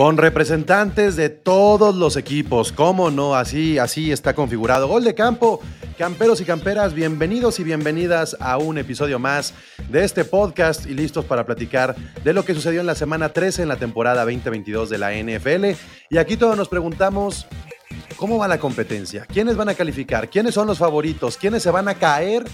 Con representantes de todos los equipos, cómo no, así, así está configurado. Gol de campo, camperos y camperas, bienvenidos y bienvenidas a un episodio más de este podcast y listos para platicar de lo que sucedió en la semana 13 en la temporada 2022 de la NFL. Y aquí todos nos preguntamos, ¿cómo va la competencia? ¿Quiénes van a calificar? ¿Quiénes son los favoritos? ¿Quiénes se van a caer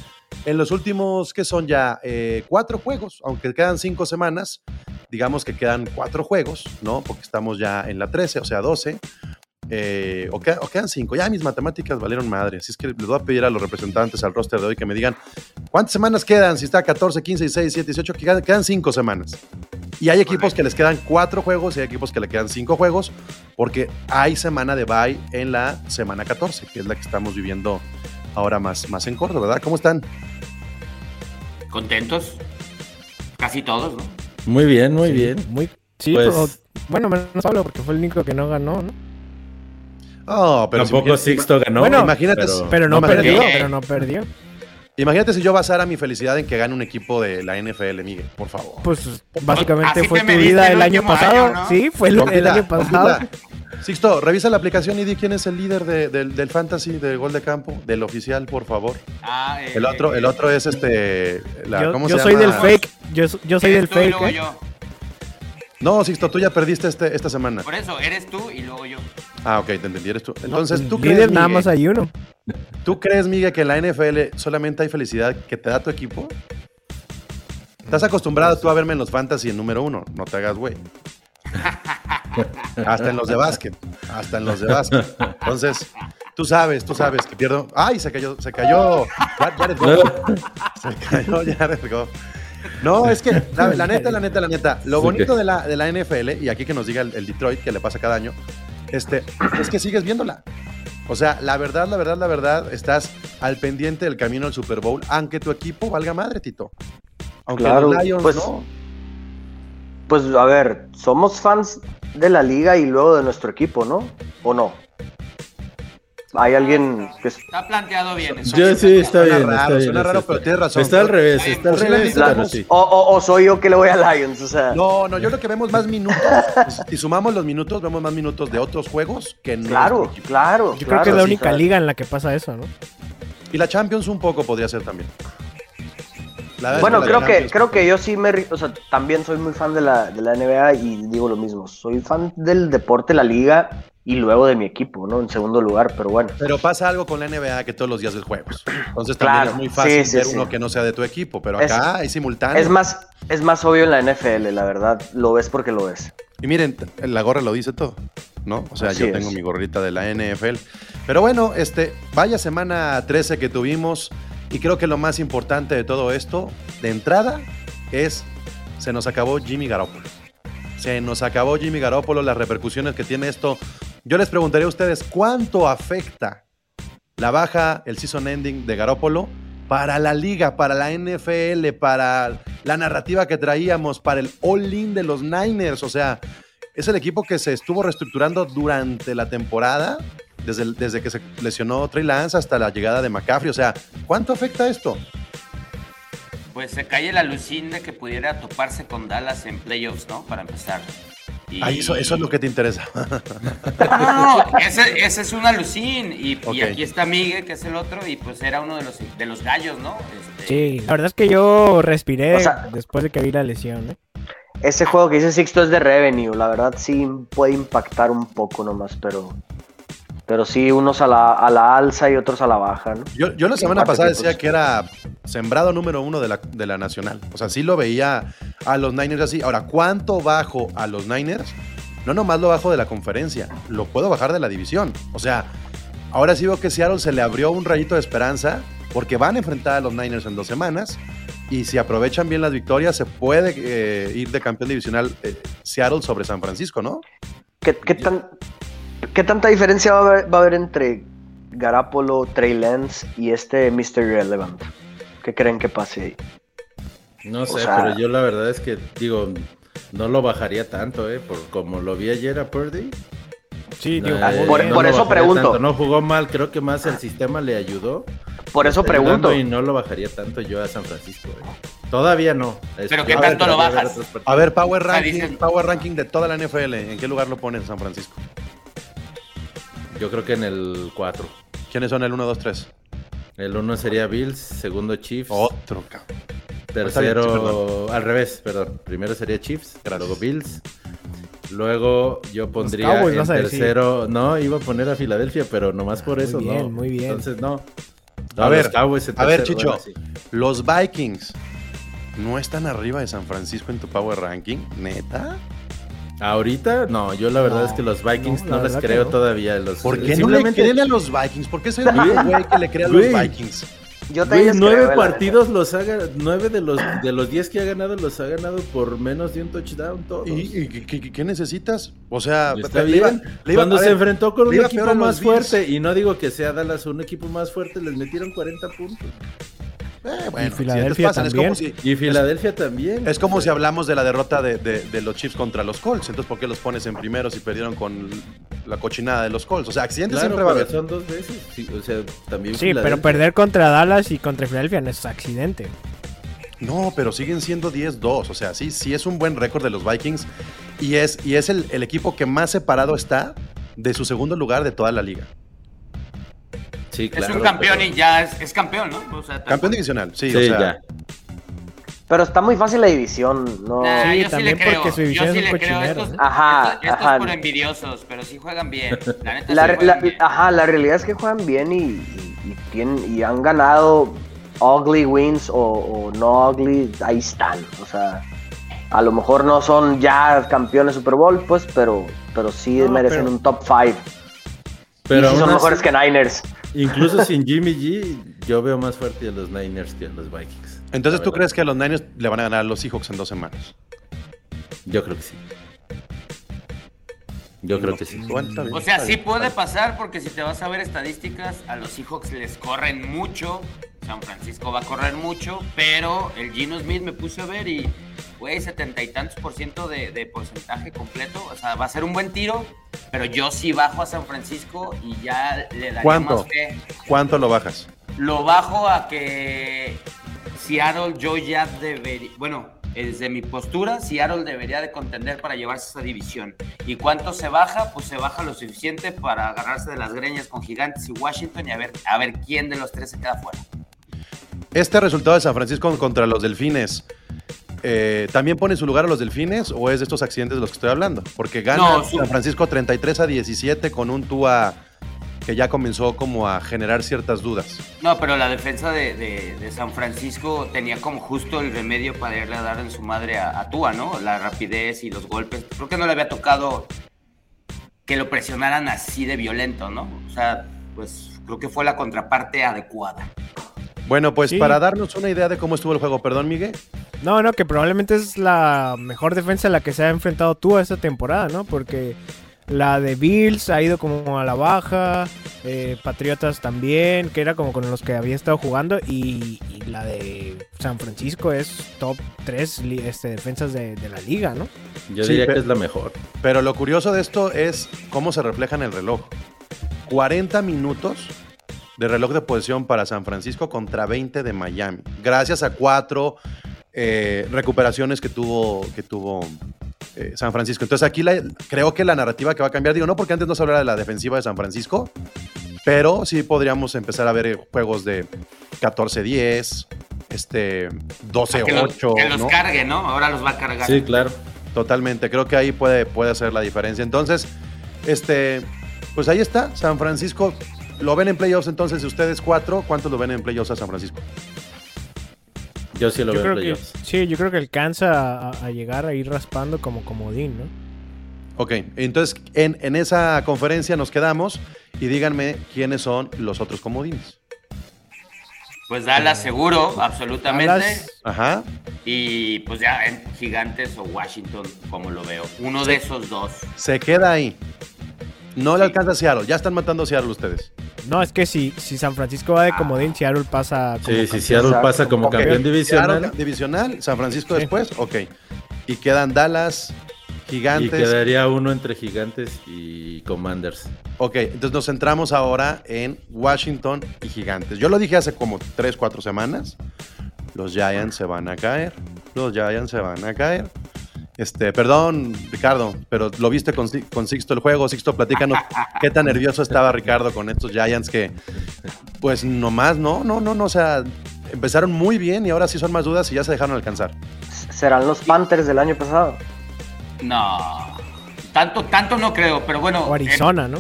en los últimos, que son ya eh, cuatro juegos, aunque quedan cinco semanas? digamos que quedan cuatro juegos, ¿no? Porque estamos ya en la 13, o sea, 12. eh, o, queda- o quedan cinco. Ya mis matemáticas valieron madre. Así es que les voy a pedir a los representantes al roster de hoy que me digan cuántas semanas quedan. Si está 14, 15, 16, 17, 18, que quedan, quedan cinco semanas. Y hay equipos que les quedan cuatro juegos y hay equipos que le quedan cinco juegos porque hay semana de bye en la semana 14, que es la que estamos viviendo ahora más, más en corto, ¿verdad? ¿Cómo están? ¿Contentos? Casi todos, ¿no? Muy bien, muy Sí, bien. Muy, sí, Pues- pero, bueno, menos Pablo, porque fue el único que no ganó, ¿no? Oh, pero si- Tampoco Sixto ganó. Bueno, imagínate- pero- Pero no, No, perdió, imagínate- pero no perdió. Imagínate si yo basara mi felicidad en que gane un equipo de la NFL, Miguel, por favor. Pues básicamente Así fue tu vida el el año pasado. año, ¿no? Sí, fue el, año pasado. compita. Sixto, revisa la aplicación y di quién es el líder de- del, del fantasy de gol de campo, del oficial, por favor. Ah, eh, El otro, el otro es este. la- Yo, ¿Cómo yo se soy llama? del fake. Yo, yo soy del fake. luego ¿eh? yo. No, Sixto, tú ya perdiste este, esta semana. Por eso, eres tú y luego yo. Ah, ok, te entendí, eres tú. No, Entonces, ¿tú crees, líder nada Miguel, más hay uno. ¿tú crees, Miguel, que en la NFL solamente hay felicidad que te da tu equipo? Estás acostumbrado tú a verme en los fantasy en número uno, no te hagas güey. Hasta en los de básquet, hasta en los de básquet. Entonces, tú sabes, tú sabes que pierdo. ¡Ay, se cayó! Se cayó Jared Goff. Se cayó Jared Goff. No, es que la, la neta, la neta, la neta, lo bonito de la, de la NFL, y aquí que nos diga el, el Detroit que le pasa cada año, este, es que sigues viéndola. O sea, la verdad, la verdad, la verdad, estás al pendiente del camino al Super Bowl, aunque tu equipo valga madre, Tito. Aunque Claro, los Lions pues- no. Pues a ver, somos fans de la liga y luego de nuestro equipo, ¿no? ¿O no? Hay alguien que es... Está planteado bien. eso. Yo sí, está Suena bien. raro, está bien, suena está raro, bien. pero tienes razón. Está al revés, está al revés, la sí. O, o- o soy yo que le voy a Lions, o sea... No, no, yo creo que vemos más minutos. si sumamos los minutos, vemos más minutos de otros juegos que no. claro, claro. Yo creo claro, que es la única liga en la que pasa eso, ¿no? Y la Champions un poco podría ser también. Bueno, creo que, Champions- creo que yo sí me... O sea, también soy muy fan de la, de la NBA y digo lo mismo. Soy fan del deporte, la liga y luego de mi equipo, ¿no? En segundo lugar, pero bueno. Pero pasa algo con la NBA que todos los días es juegos. Entonces también Claro, es muy fácil sí, sí, ver sí. uno que no sea de tu equipo. Pero Es- acá hay simultáneo. Es más, es más obvio en la NFL, la verdad. Lo ves porque lo ves. Y miren, la gorra lo dice todo, ¿no? O sea, Así yo es. tengo mi gorrita de la NFL. Pero bueno, este, vaya semana 13 que tuvimos. Y creo que lo más importante de todo esto, de entrada, es se nos acabó Jimmy Garoppolo. Se nos acabó Jimmy Garoppolo, las repercusiones que tiene esto. Yo les preguntaría a ustedes, ¿cuánto afecta la baja, el season ending de Garoppolo para la liga, para la NFL, para la narrativa que traíamos, para el all-in de los Niners? O sea, es el equipo que se estuvo reestructurando durante la temporada, desde, desde que se lesionó Trey Lance hasta la llegada de McCaffrey. O sea, ¿cuánto afecta esto? Pues se cae el alucín de que pudiera toparse con Dallas en playoffs, ¿no? Para empezar. Y- Ay, eso, eso es lo que te interesa. No, no, no, ese, ese es un alucín. Y, aquí está Miguel, que es el otro, y pues era uno de los, de los gallos, ¿no? Este, Sí, la verdad es que yo respiré O sea- después de que vi la lesión, ¿eh? Ese juego que dice Sixto es de revenue, la verdad sí puede impactar un poco nomás, pero pero sí unos a la, a la alza y otros a la baja, ¿no? Yo, yo la semana pasada decía que era sembrado número uno de la, de la nacional. O sea, sí lo veía a los Niners así. Ahora, ¿cuánto bajo a los Niners? No nomás lo bajo de la conferencia, lo puedo bajar de la división. O sea, ahora sí veo que Seattle se le abrió un rayito de esperanza porque van a enfrentar a los Niners en dos semanas. Y si aprovechan bien las victorias, se puede eh, ir de campeón divisional eh, Seattle sobre San Francisco, ¿no? ¿Qué, qué tan, ¿Qué tanta diferencia va a haber, va a haber entre Garapolo, Trey Lance y este Mr. Relevant? ¿Qué creen que pase ahí? No sé, sea- pero yo la verdad es que digo, no lo bajaría tanto, ¿eh? Por como lo vi ayer a Purdy. Sí, no, digo, eh, por- no por eso pregunto. tanto. No jugó mal, creo que más el sistema le ayudó. Por eso pregunto. Y no lo bajaría tanto yo a San Francisco. ¿eh? Todavía no. Es- Pero ¿qué tanto lo bajas? A ver, Power Ranking, Power Ranking de toda la NFL. ¿En qué lugar lo pones San Francisco? Yo creo que en el 4. ¿Quiénes son el 1, 2, 3? El 1 sería Bills, segundo Chiefs, Otro, cabrón. tercero bien, al revés, perdón. Primero sería Chiefs, luego Bills. Luego yo pondría Cowboys, en vas a decir. tercero, no, iba a poner a Filadelfia, pero nomás por Muy eso bien, no. muy bien. Entonces no. No, A ver, los Cowboys en a ver, Chicho. bueno, sí. Los Vikings no están arriba de San Francisco en tu Power Ranking, neta. Ahorita, no, yo la verdad No, es que los Vikings no, no, les creo no. todavía. Los, ¿Por qué no le simplemente- creen a los Vikings? ¿Por qué soy el único güey que le cree a los. Vikings? Yo Güey, nueve creo, partidos los ha ganado, nueve de los de los diez que ha ganado los ha ganado por menos de un touchdown todos. ¿Y, y qué- qué, qué necesitas? O sea, Y Está le iba- bien. le iba- Cuando se ver, enfrentó con un equipo más Bills. fuerte, y no digo que sea Dallas un equipo más fuerte, les metieron 40 puntos. Eh, bueno, Filadelfia. Es como también. si, Y Filadelfia también. es como si hablamos de la derrota de, de- de los Chiefs contra los Colts. Entonces, ¿por qué los pones en primero si perdieron con la cochinada de los Colts? O sea, accidentes Claro, siempre va a haber. son dos veces. Sí, o sea, también Sí, pero Filadelfia. perder contra Dallas y contra Filadelfia no es accidente. No, pero siguen siendo 10-2. O sea, sí, sí es un buen récord de los Vikings. Y es, y es el, el equipo que más separado está de su segundo lugar de toda la liga. Sí, Es un campeón pero- y ya es, es campeón, ¿no? O sea, tal Campeón cual. divisional, sí. Sí, o sea, ya. Pero está muy fácil la división, ¿no? Nah, Sí, yo sí le también creo. porque su división yo sí es un le. Ajá, estos, estos ajá. por envidiosos, pero sí juegan bien. La neta La, sí re- juegan la- bien. ajá, la realidad es que juegan bien y, y- y tienen, y han ganado ugly wins o, o no ugly, ahí están. O sea, a lo mejor no son ya campeones Super Bowl, pues, pero, pero sí No, merecen pero- un top 5. Pero y sí son así, mejores que Niners. Incluso sin Jimmy G, yo veo más fuerte a los Niners que a los Vikings. Entonces, ¿tú crees que a los Niners le van a ganar a los Seahawks en dos semanas? Yo creo que sí. Yo creo que sí. O sea, sí puede pasar porque si te vas a ver estadísticas, a los Seahawks les corren mucho. San Francisco va a correr mucho, pero el Gino Smith me puse a ver y, güey, setenta y tantos por ciento de, de porcentaje completo. O sea, va a ser un buen tiro, pero yo sí bajo a San Francisco y ya le daría ¿Cuánto? más fe. ¿Cuánto lo bajas? Lo bajo a que Seattle yo ya debería, bueno, desde mi postura, Seattle debería de contender para llevarse esa división. ¿Y cuánto se baja? Pues se baja lo suficiente para agarrarse de las greñas con Gigantes y Washington y a ver, a ver quién de los tres se queda fuera. ¿Este resultado de San Francisco contra los Delfines eh, también pone en su lugar a los Delfines o es de estos accidentes de los que estoy hablando? Porque gana No, San Francisco 33 a 17 con un Tua que ya comenzó como a generar ciertas dudas. No, pero la defensa de, de- de San Francisco tenía como justo el remedio para irle a dar en su madre a, a Tua, ¿no? La rapidez y los golpes. Creo que no le había tocado que lo presionaran así de violento, ¿no? O sea, pues creo que fue la contraparte adecuada. Bueno, pues Sí. para darnos una idea de cómo estuvo el juego, perdón, Miguel. No, no, que probablemente es la mejor defensa a la que se ha enfrentado tú esta temporada, ¿no? Porque la de Bills ha ido como a la baja, eh, Patriotas también, que era como con los que había estado jugando, y, y la de San Francisco es top 3 este, defensas de, de la liga, ¿no? Yo Sí, diría que es la mejor. Pero lo curioso de esto es cómo se refleja en el reloj. 40 minutos de reloj de posesión para San Francisco contra 20 de Miami. Gracias a cuatro eh, recuperaciones que tuvo, que tuvo eh, San Francisco. Entonces aquí la- creo que la narrativa que va a cambiar, digo, no porque antes no se hablara de la defensiva de San Francisco, pero sí podríamos empezar a ver eh, juegos de 14-10, este, Que, los- 12-8. que los ¿no? cargue, ¿no? Ahora los va a cargar. Sí, claro. Totalmente, creo que ahí puede, puede hacer la diferencia. Entonces, este, pues ahí está, San Francisco. ¿Lo ven en playoffs entonces ustedes cuatro? ¿Cuántos lo ven en playoffs a San Francisco? Yo sí lo Yo veo en creo que, sí, yo creo que alcanza a, a llegar a ir raspando como comodín, ¿no? Ok, entonces en, en esa conferencia nos quedamos y díganme quiénes son los otros comodines. Pues Dallas seguro, absolutamente. Dallas, Ajá. Y pues ya en Gigantes o Washington, como lo veo. Uno de esos dos. Se queda ahí. No le alcanza a Seattle. Ya están matando a Seattle ustedes. no, es que si, si San Francisco va de comodín, Seattle pasa como Sí, si campeón. Seattle pasa como campeón Seattle, divisional. divisional, San Francisco Sí. después. Ok. Y quedan Dallas, Y Gigantes. quedaría uno entre Gigantes y Commanders. Ok, entonces nos centramos ahora en Washington y Gigantes. Yo lo dije hace como 3, 4 semanas. Los Giants se van a caer. Los Giants se van a caer. Este, perdón, Ricardo, pero lo viste con, con Sixto el juego. Sixto, platícanos qué tan nervioso estaba Ricardo con estos Giants que, pues nomás, no, no, no, no, o sea, empezaron muy bien y ahora sí son más dudas y ya se dejaron alcanzar. ¿Serán los Panthers del año pasado? No. Tanto, tanto no creo, pero bueno. O Arizona, ¿no?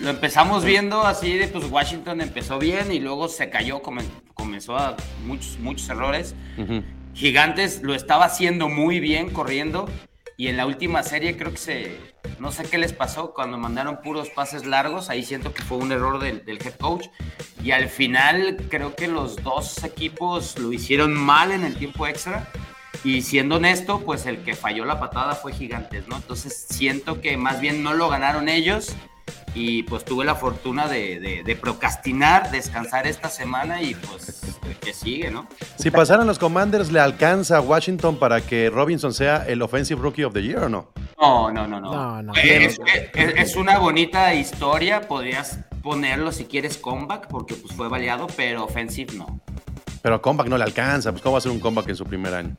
lo empezamos viendo así de pues Washington empezó bien y luego se cayó, come- comenzó a muchos, muchos errores. Gigantes lo estaba haciendo muy bien corriendo y en la última serie creo que se no sé qué les pasó cuando mandaron puros pases largos, ahí siento que fue un error del, del head coach y al final creo que los dos equipos lo hicieron mal en el tiempo extra y siendo honesto, pues el que falló la patada fue Gigantes, ¿no? Entonces siento que más bien no lo ganaron ellos y pues tuve la fortuna de, de- de procrastinar, descansar esta semana y pues que sigue, ¿no? Si pasaran los Commanders, ¿le alcanza a Washington para que Robinson sea el Offensive Rookie of the Year o no? No, no, no, no. No, no. Es, es- es una bonita historia, podrías ponerlo si quieres comeback, porque pues fue baleado, pero offensive no. Pero comeback no le alcanza, pues ¿cómo va a ser un comeback en su primer año?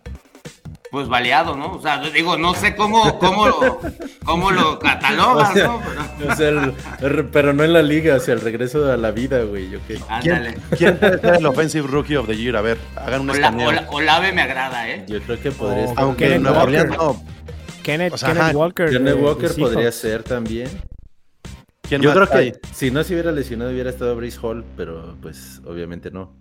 Pues baleado, ¿no? O sea, digo, no sé cómo, cómo, lo, cómo lo catalogas, O sea, ¿no? Pero- O sea, el- el- pero no en la liga, o sea, el regreso a la vida, güey. Yo qué. Ándale. ¿Quién, quién puede ser el Offensive Rookie of the Year? A ver, hagan un Ola- escaneo. Ola- Olave me agrada, ¿eh? Yo creo que podría Oh, estar. Aunque Nueva. Orleans no. Kenneth, O sea, Kenneth Walker. Kenneth de Walker podría ser también. ¿Quién Yo más creo que si no se hubiera lesionado hubiera estado Brice Hall, pero pues obviamente no.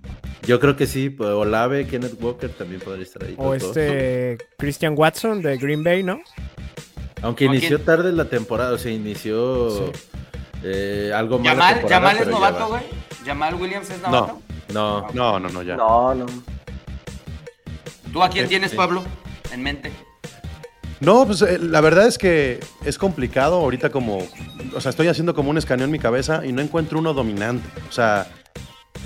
Yo creo que sí, pues, Olave, Kenneth Walker también podría estar ahí. O este Christian Watson de Green Bay, ¿no? Aunque ¿O inició quién? tarde la temporada, o sea, inició eh, algo más. Yamal, Yamal es novato, güey. Yamal Williams es novato. No, No, no, no, ya. No, no. ¿Tú a quién Sí, tienes, sí. Pablo, en mente? No, pues eh, la verdad es que es complicado ahorita como, o sea, estoy haciendo como un escaneo en mi cabeza y no encuentro uno dominante. O sea,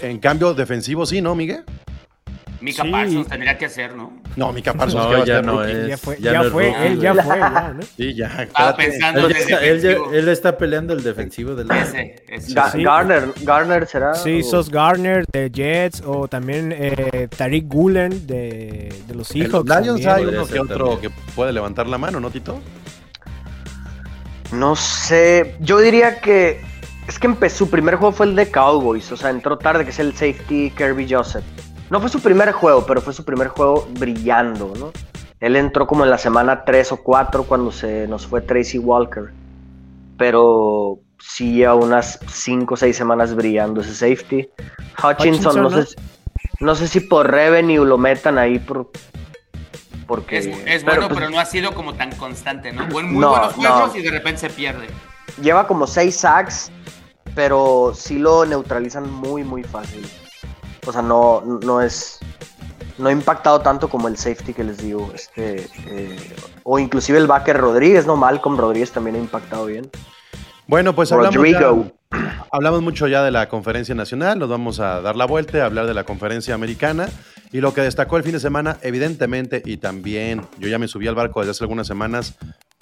en cambio defensivo sí, ¿no, Miguel? Mika Sí. Parsons tendría que ser, ¿no? No, Mika Parsons. No, ¿qué va a ya no rookie? es. ya fue, ya ya no fue, rookie, él ya fue, ya, ¿no? Sí, ya. Estaba pensando Él, en ya el está, él, él está peleando el defensivo del Ese, ese. Ga- Sí. Garner, Garner será. Sí, o- Sos Garner de Jets o también eh, Tariq Gulen de, de los En Seahawks. Lions también. hay uno que otro también. que puede levantar la mano, ¿no, Tito? No sé. Yo diría que. Es que empezó, su primer juego fue el de Cowboys. O sea, entró tarde, que es el safety Kirby Joseph. No fue su primer juego, pero fue su primer juego brillando, ¿no? Él entró como en la semana 3 o 4 cuando se nos fue Tracy Walker. Pero sí lleva unas 5 o 6 semanas brillando ese safety. Hutchinson, Hutchinson, no, ¿no? sé, no sé si por revenue lo metan ahí por, porque... Es, es bueno, pues, pero no ha sido como tan constante, ¿no? Buen, muy No, buenos juegos no. y de repente se pierde. Lleva como 6 sacks, pero sí lo neutralizan muy, muy fácil. O sea, no, no es. No ha impactado tanto como el safety que les digo. Este, eh, o inclusive el backer Rodríguez, ¿no? Malcolm Rodríguez también ha impactado bien. Bueno, pues hablamos, ya- hablamos mucho ya de la conferencia nacional, nos vamos a dar la vuelta, a hablar de la conferencia americana y lo que destacó el fin de semana, evidentemente, y también yo ya me subí al barco desde hace algunas semanas,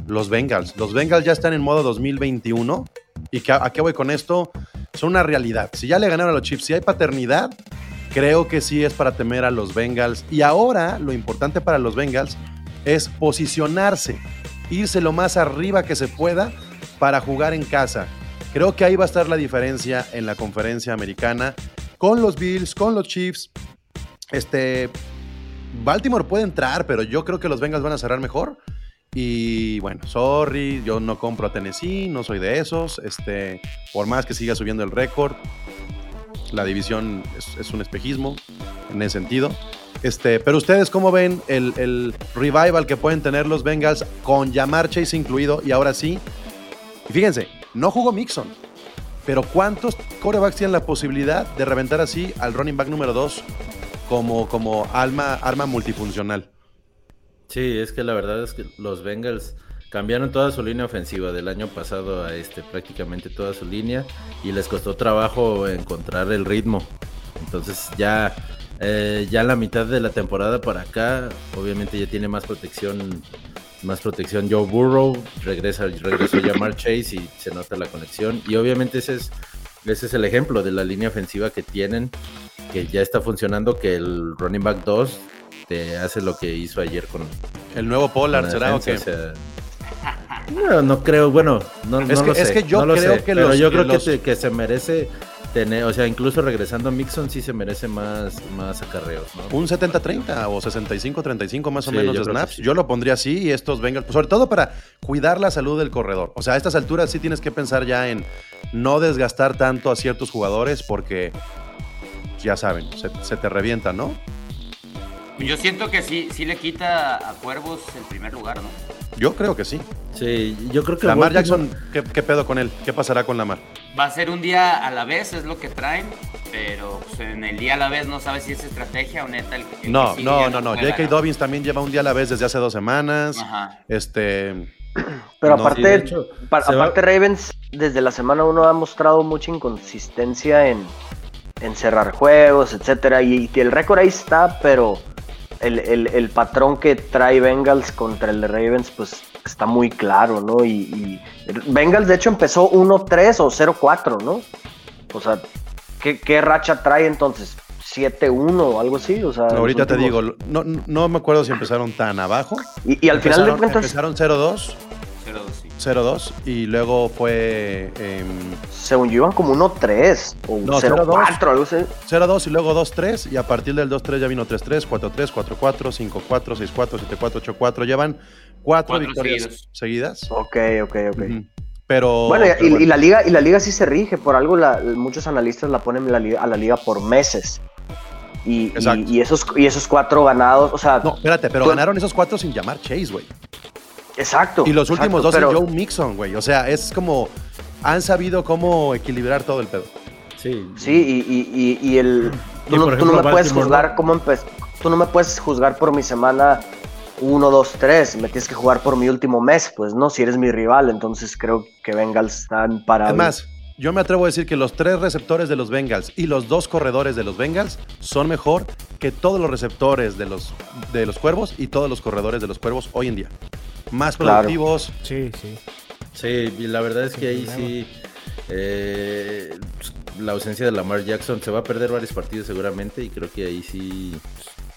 los Bengals. Los Bengals ya están en modo 2021 y que- a qué voy con esto, son una realidad. Si ya le ganaron a los Chiefs, si hay paternidad, creo que sí es para temer a los Bengals. Y ahora lo importante para los Bengals es posicionarse, irse lo más arriba que se pueda para jugar en casa. Creo que ahí va a estar la diferencia en la conferencia americana con los Bills, con los Chiefs. Este Baltimore puede entrar, pero yo creo que los Bengals van a cerrar mejor. Y bueno, sorry, yo no compro a Tennessee, no soy de esos. Este, por más que siga subiendo el récord, la división es, un espejismo en ese sentido. Este, pero ustedes, ¿cómo ven el, el revival que pueden tener los Bengals con Jamar Chase incluido? Y ahora sí, y fíjense, no jugó Mixon, pero ¿cuántos corebacks tienen la posibilidad de reventar así al running back número 2 como, como alma, arma multifuncional? Sí, es que la verdad es que los Bengals cambiaron toda su línea ofensiva del año pasado a este, prácticamente toda su línea y les costó trabajo encontrar el ritmo. Entonces ya Eh, ya la mitad de la temporada para acá, obviamente ya tiene más protección, más protección Joe Burrow, regresa, regresó Jamar Chase y se nota la conexión. Y obviamente ese es, ese es el ejemplo de la línea ofensiva que tienen, que ya está funcionando, que el running back 2 te hace lo que hizo ayer con, El nuevo Pollard, ¿será o defensa, qué? o sea, no, no creo, bueno, no, Es no que- lo es sé, que yo no lo creo sé, que pero yo que creo que, los- te- que se merece tener, o sea, incluso regresando a Mixon sí se merece más, más acarreos, ¿no? Un 70-30 o 65-35 más o Sí, menos yo de snaps. sí. Yo lo pondría así y estos Bengals, pues, sobre todo para cuidar la salud del corredor. O sea, a estas alturas sí tienes que pensar ya en no desgastar tanto a ciertos jugadores porque ya saben, se, se te revienta, ¿no? Yo siento que sí, sí le quita a Cuervos el primer lugar, ¿no? Yo creo que sí. Sí, yo creo que Lamar Jackson, ¿qué, qué pedo con él? ¿Qué pasará con Lamar? Va a ser un día a la vez, es lo que traen, pero pues, en el día a la vez no sabes si es estrategia o neta el, el que No, sigue no, no, no. juega, J.K. Dobbins también lleva un día a la vez desde hace dos semanas. Ajá. Este. Pero No, aparte, sí, de hecho, pa- se va- aparte Ravens desde la semana 1 ha mostrado mucha inconsistencia en, en cerrar juegos, etcétera. Y, y el récord ahí está, pero el, el- el patrón que trae Bengals contra el de Ravens, pues está muy claro, ¿no? Y, y Bengals de hecho empezó 1-3 o 0-4, ¿no? O sea, ¿qué, qué racha trae entonces? 7-1 o algo así, o sea, los Ahorita te últimos- digo, no, no me acuerdo si empezaron tan abajo. Y, y al final de Empezaron- cuentas, Empezaron 0-2, 0-2, sí. 0-2 y luego fue em, según yo iban como 1-3 o No, 0-4, algo así. 0-2 y luego 2-3 y a partir del 2-3 ya vino 3-3, 4-3, 4-4, 5-4, 6-4, 7-4, 8-4. Llevan cuatro, Cuatro victorias seguidos. seguidas. Ok, ok, ok. Pero, Bueno, y, pero y- bueno. y la liga y la liga sí se rige por algo. la- muchos analistas la ponen la liga- a la liga por meses y, y- y esos y esos cuatro ganados, o sea, No, espérate, pero Tú- ganaron esos cuatro sin llamar Chase, güey. Exacto. Y los últimos dos exacto, pero- Joe Mixon, güey. O sea, es como. Han sabido cómo equilibrar todo el pedo. Sí, Sí, y, y- y- y el Y, tú, no, tú me puedes juzgar cómo empezó. Tú no me puedes juzgar por mi semana 1, 2, 3. Me tienes que jugar por mi último mes, pues no, si eres mi rival, entonces creo que Bengals están para. Es más, yo me atrevo a decir que los tres receptores de los Bengals y los dos corredores de los Bengals son mejor que todos los receptores de los, de los Cuervos y todos los corredores de los Cuervos hoy en día. Más Claro. productivos. Sí, sí. Sí, y la verdad es que ahí problema. sí eh, la ausencia de Lamar Jackson se va a perder varios partidos seguramente y creo que ahí sí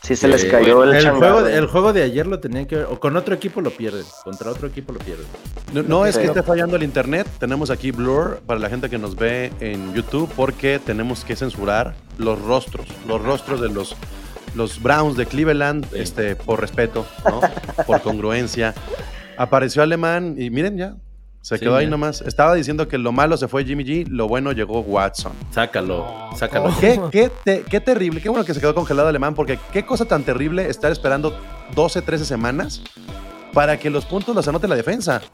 Sí se les eh, cayó el, el juego, el juego de ayer lo tenían que ver, o con otro equipo lo pierden, contra otro equipo lo pierden. No, no es que esté fallando el internet, tenemos aquí Blur para la gente que nos ve en YouTube porque tenemos que censurar los rostros, los rostros de los, los Browns de Cleveland, Sí. este, por respeto, ¿no? por congruencia. Apareció Alemán y miren ya, se Sí, quedó ahí ya. nomás. Estaba diciendo que lo malo se fue Jimmy G, lo bueno llegó Watson. Sácalo, sácalo. Qué, qué, te- qué terrible, qué bueno que se quedó congelado Alemán, porque qué cosa tan terrible estar esperando 12, 13 semanas para que los puntos los anote la defensa.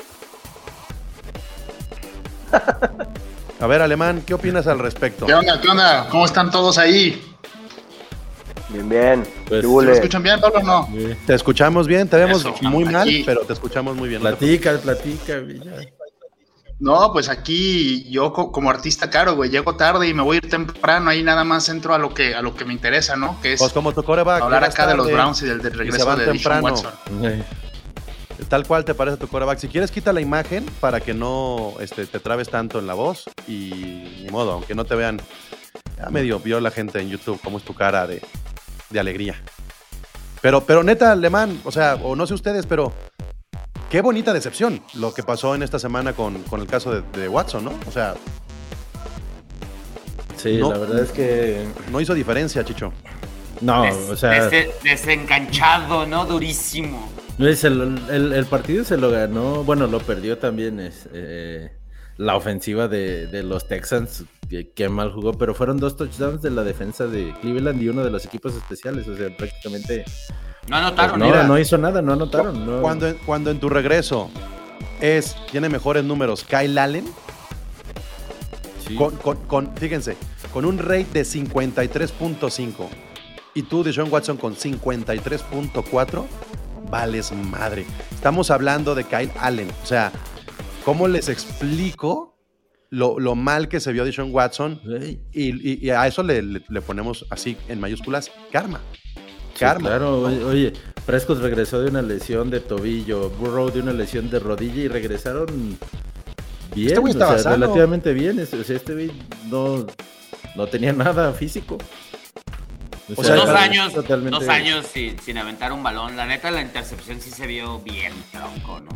A ver, Alemán, ¿qué opinas al respecto? ¿Qué onda? ¿Qué onda? ¿Cómo están todos ahí? Bien, bien. Pues, ¿Qué ¿Se hule? me escuchan bien, Pablo, o no? Sí. Te escuchamos bien, te vemos Eso, muy mal, aquí. pero te escuchamos muy bien. Platica, platica. No, pues aquí yo co- como artista caro, güey, llego tarde y me voy a ir temprano, ahí nada más entro a lo que a lo que me interesa, ¿no? Que es Pues como tu coreback. hablar acá de los Browns y del, del se regreso van de temprano. Watson. Tal cual te parece tu coreback. Si quieres, quita la imagen para que no este, te trabes tanto en la voz y ni modo, aunque no te vean. Ya medio vio la gente en YouTube cómo es tu cara de, de alegría. Pero, pero neta, Alemán, o sea, o no sé ustedes, pero qué bonita decepción lo que pasó en esta semana con, con el caso de, de Watson, ¿no? O sea, Sí, No. la verdad es que no hizo diferencia, Chicho. no, Des- o sea, dese- desenganchado, ¿no? Durísimo. no es el, el- el partido se lo ganó, bueno, lo perdió también es eh, la ofensiva de, de los Texans, que, que mal jugó, pero fueron dos touchdowns de la defensa de Cleveland y uno de los equipos especiales, o sea, prácticamente No pues, anotaron, no, mira. no hizo nada, no anotaron. No. Cuando, en- cuando en tu regreso es, tiene mejores números Kyle Allen, Sí. con, con- con- fíjense, con un rate de 53.5 y tú, Deshaun Watson, con 53.4, vales madre. Estamos hablando de Kyle Allen. O sea, ¿cómo les explico lo, lo mal que se vio Deshaun Watson y, y- y a eso le, le- le ponemos así en mayúsculas karma. Sí, Karma. claro, oye, oye, Prescott regresó de una lesión de tobillo, Burrow de una lesión de rodilla y regresaron bien, Este güey o estaba sea, sano. relativamente bien. es- O sea, este güey no, no tenía nada físico. O sea, dos años, totalmente- dos años sin, sin aventar un balón. La neta, la intercepción sí se vio bien tronco, ¿no?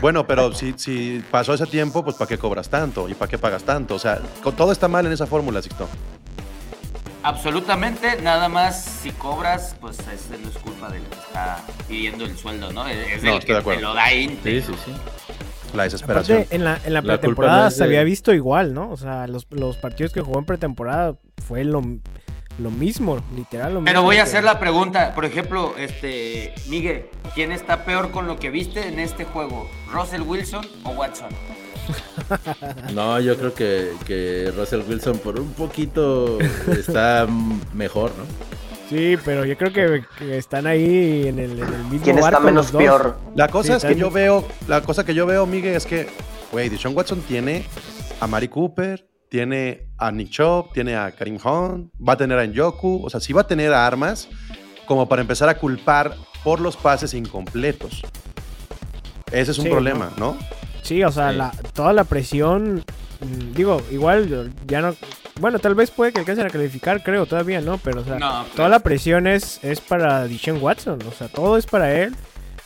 Bueno, pero si, si pasó ese tiempo, pues ¿para qué cobras tanto? ¿Y para qué pagas tanto? O sea, todo está mal en esa fórmula, Sixto. Absolutamente, nada más si cobras, pues es, no es culpa del que está pidiendo el sueldo, ¿no? Es No, el estoy que de acuerdo. te lo da Inter. Sí, sí, sí. La desesperación. Aparte, en la, en la pretemporada se de- había visto igual, ¿no? O sea, los, los partidos que jugó en pretemporada fue lo, lo mismo, literal lo mismo. Pero voy a que- hacer la pregunta, por ejemplo, este, Miguel, ¿quién está peor con lo que viste en este juego? ¿Russell Wilson o Watson? No, yo creo que, que Russell Wilson por un poquito está mejor, ¿no? Sí, pero yo creo que, que están ahí en el, en el mismo ¿Quién está barco menos los dos. peor? La cosa Sí, es que yo veo, la cosa que yo veo, Miguel, es que, güey, Deshaun Watson tiene a Mari Cooper, tiene a Nick Chubb, tiene a Karim Hunt, va a tener a Njoku, o sea, sí va a tener armas como para empezar a culpar por los pases incompletos. Ese es un Sí, problema, ¿no? Sí, o sea, Sí. la- toda la presión, mm, digo, igual ya no... Bueno, tal vez puede que alcancen a calificar, creo, todavía, ¿no? Pero, o sea, No, toda la presión es, es para Deshaun Watson, o sea, todo es para él,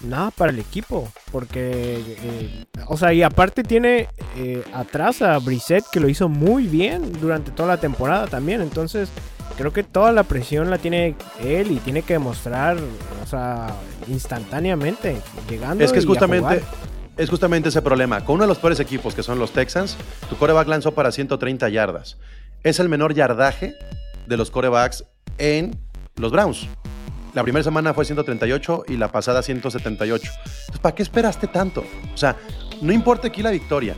nada para el equipo, porque, eh, o sea, y aparte tiene eh, atrás a Brissett que lo hizo muy bien durante toda la temporada también, entonces creo que toda la presión la tiene él y tiene que demostrar, o sea, instantáneamente, llegando Es que es justamente, es justamente ese problema. Con uno de los peores equipos, que son los Texans, tu coreback lanzó para 130 yardas. Es el menor yardaje de los corebacks en los Browns. La primera semana fue 138 y la pasada 178. Entonces, ¿para qué esperaste tanto? O sea, no importa aquí la victoria.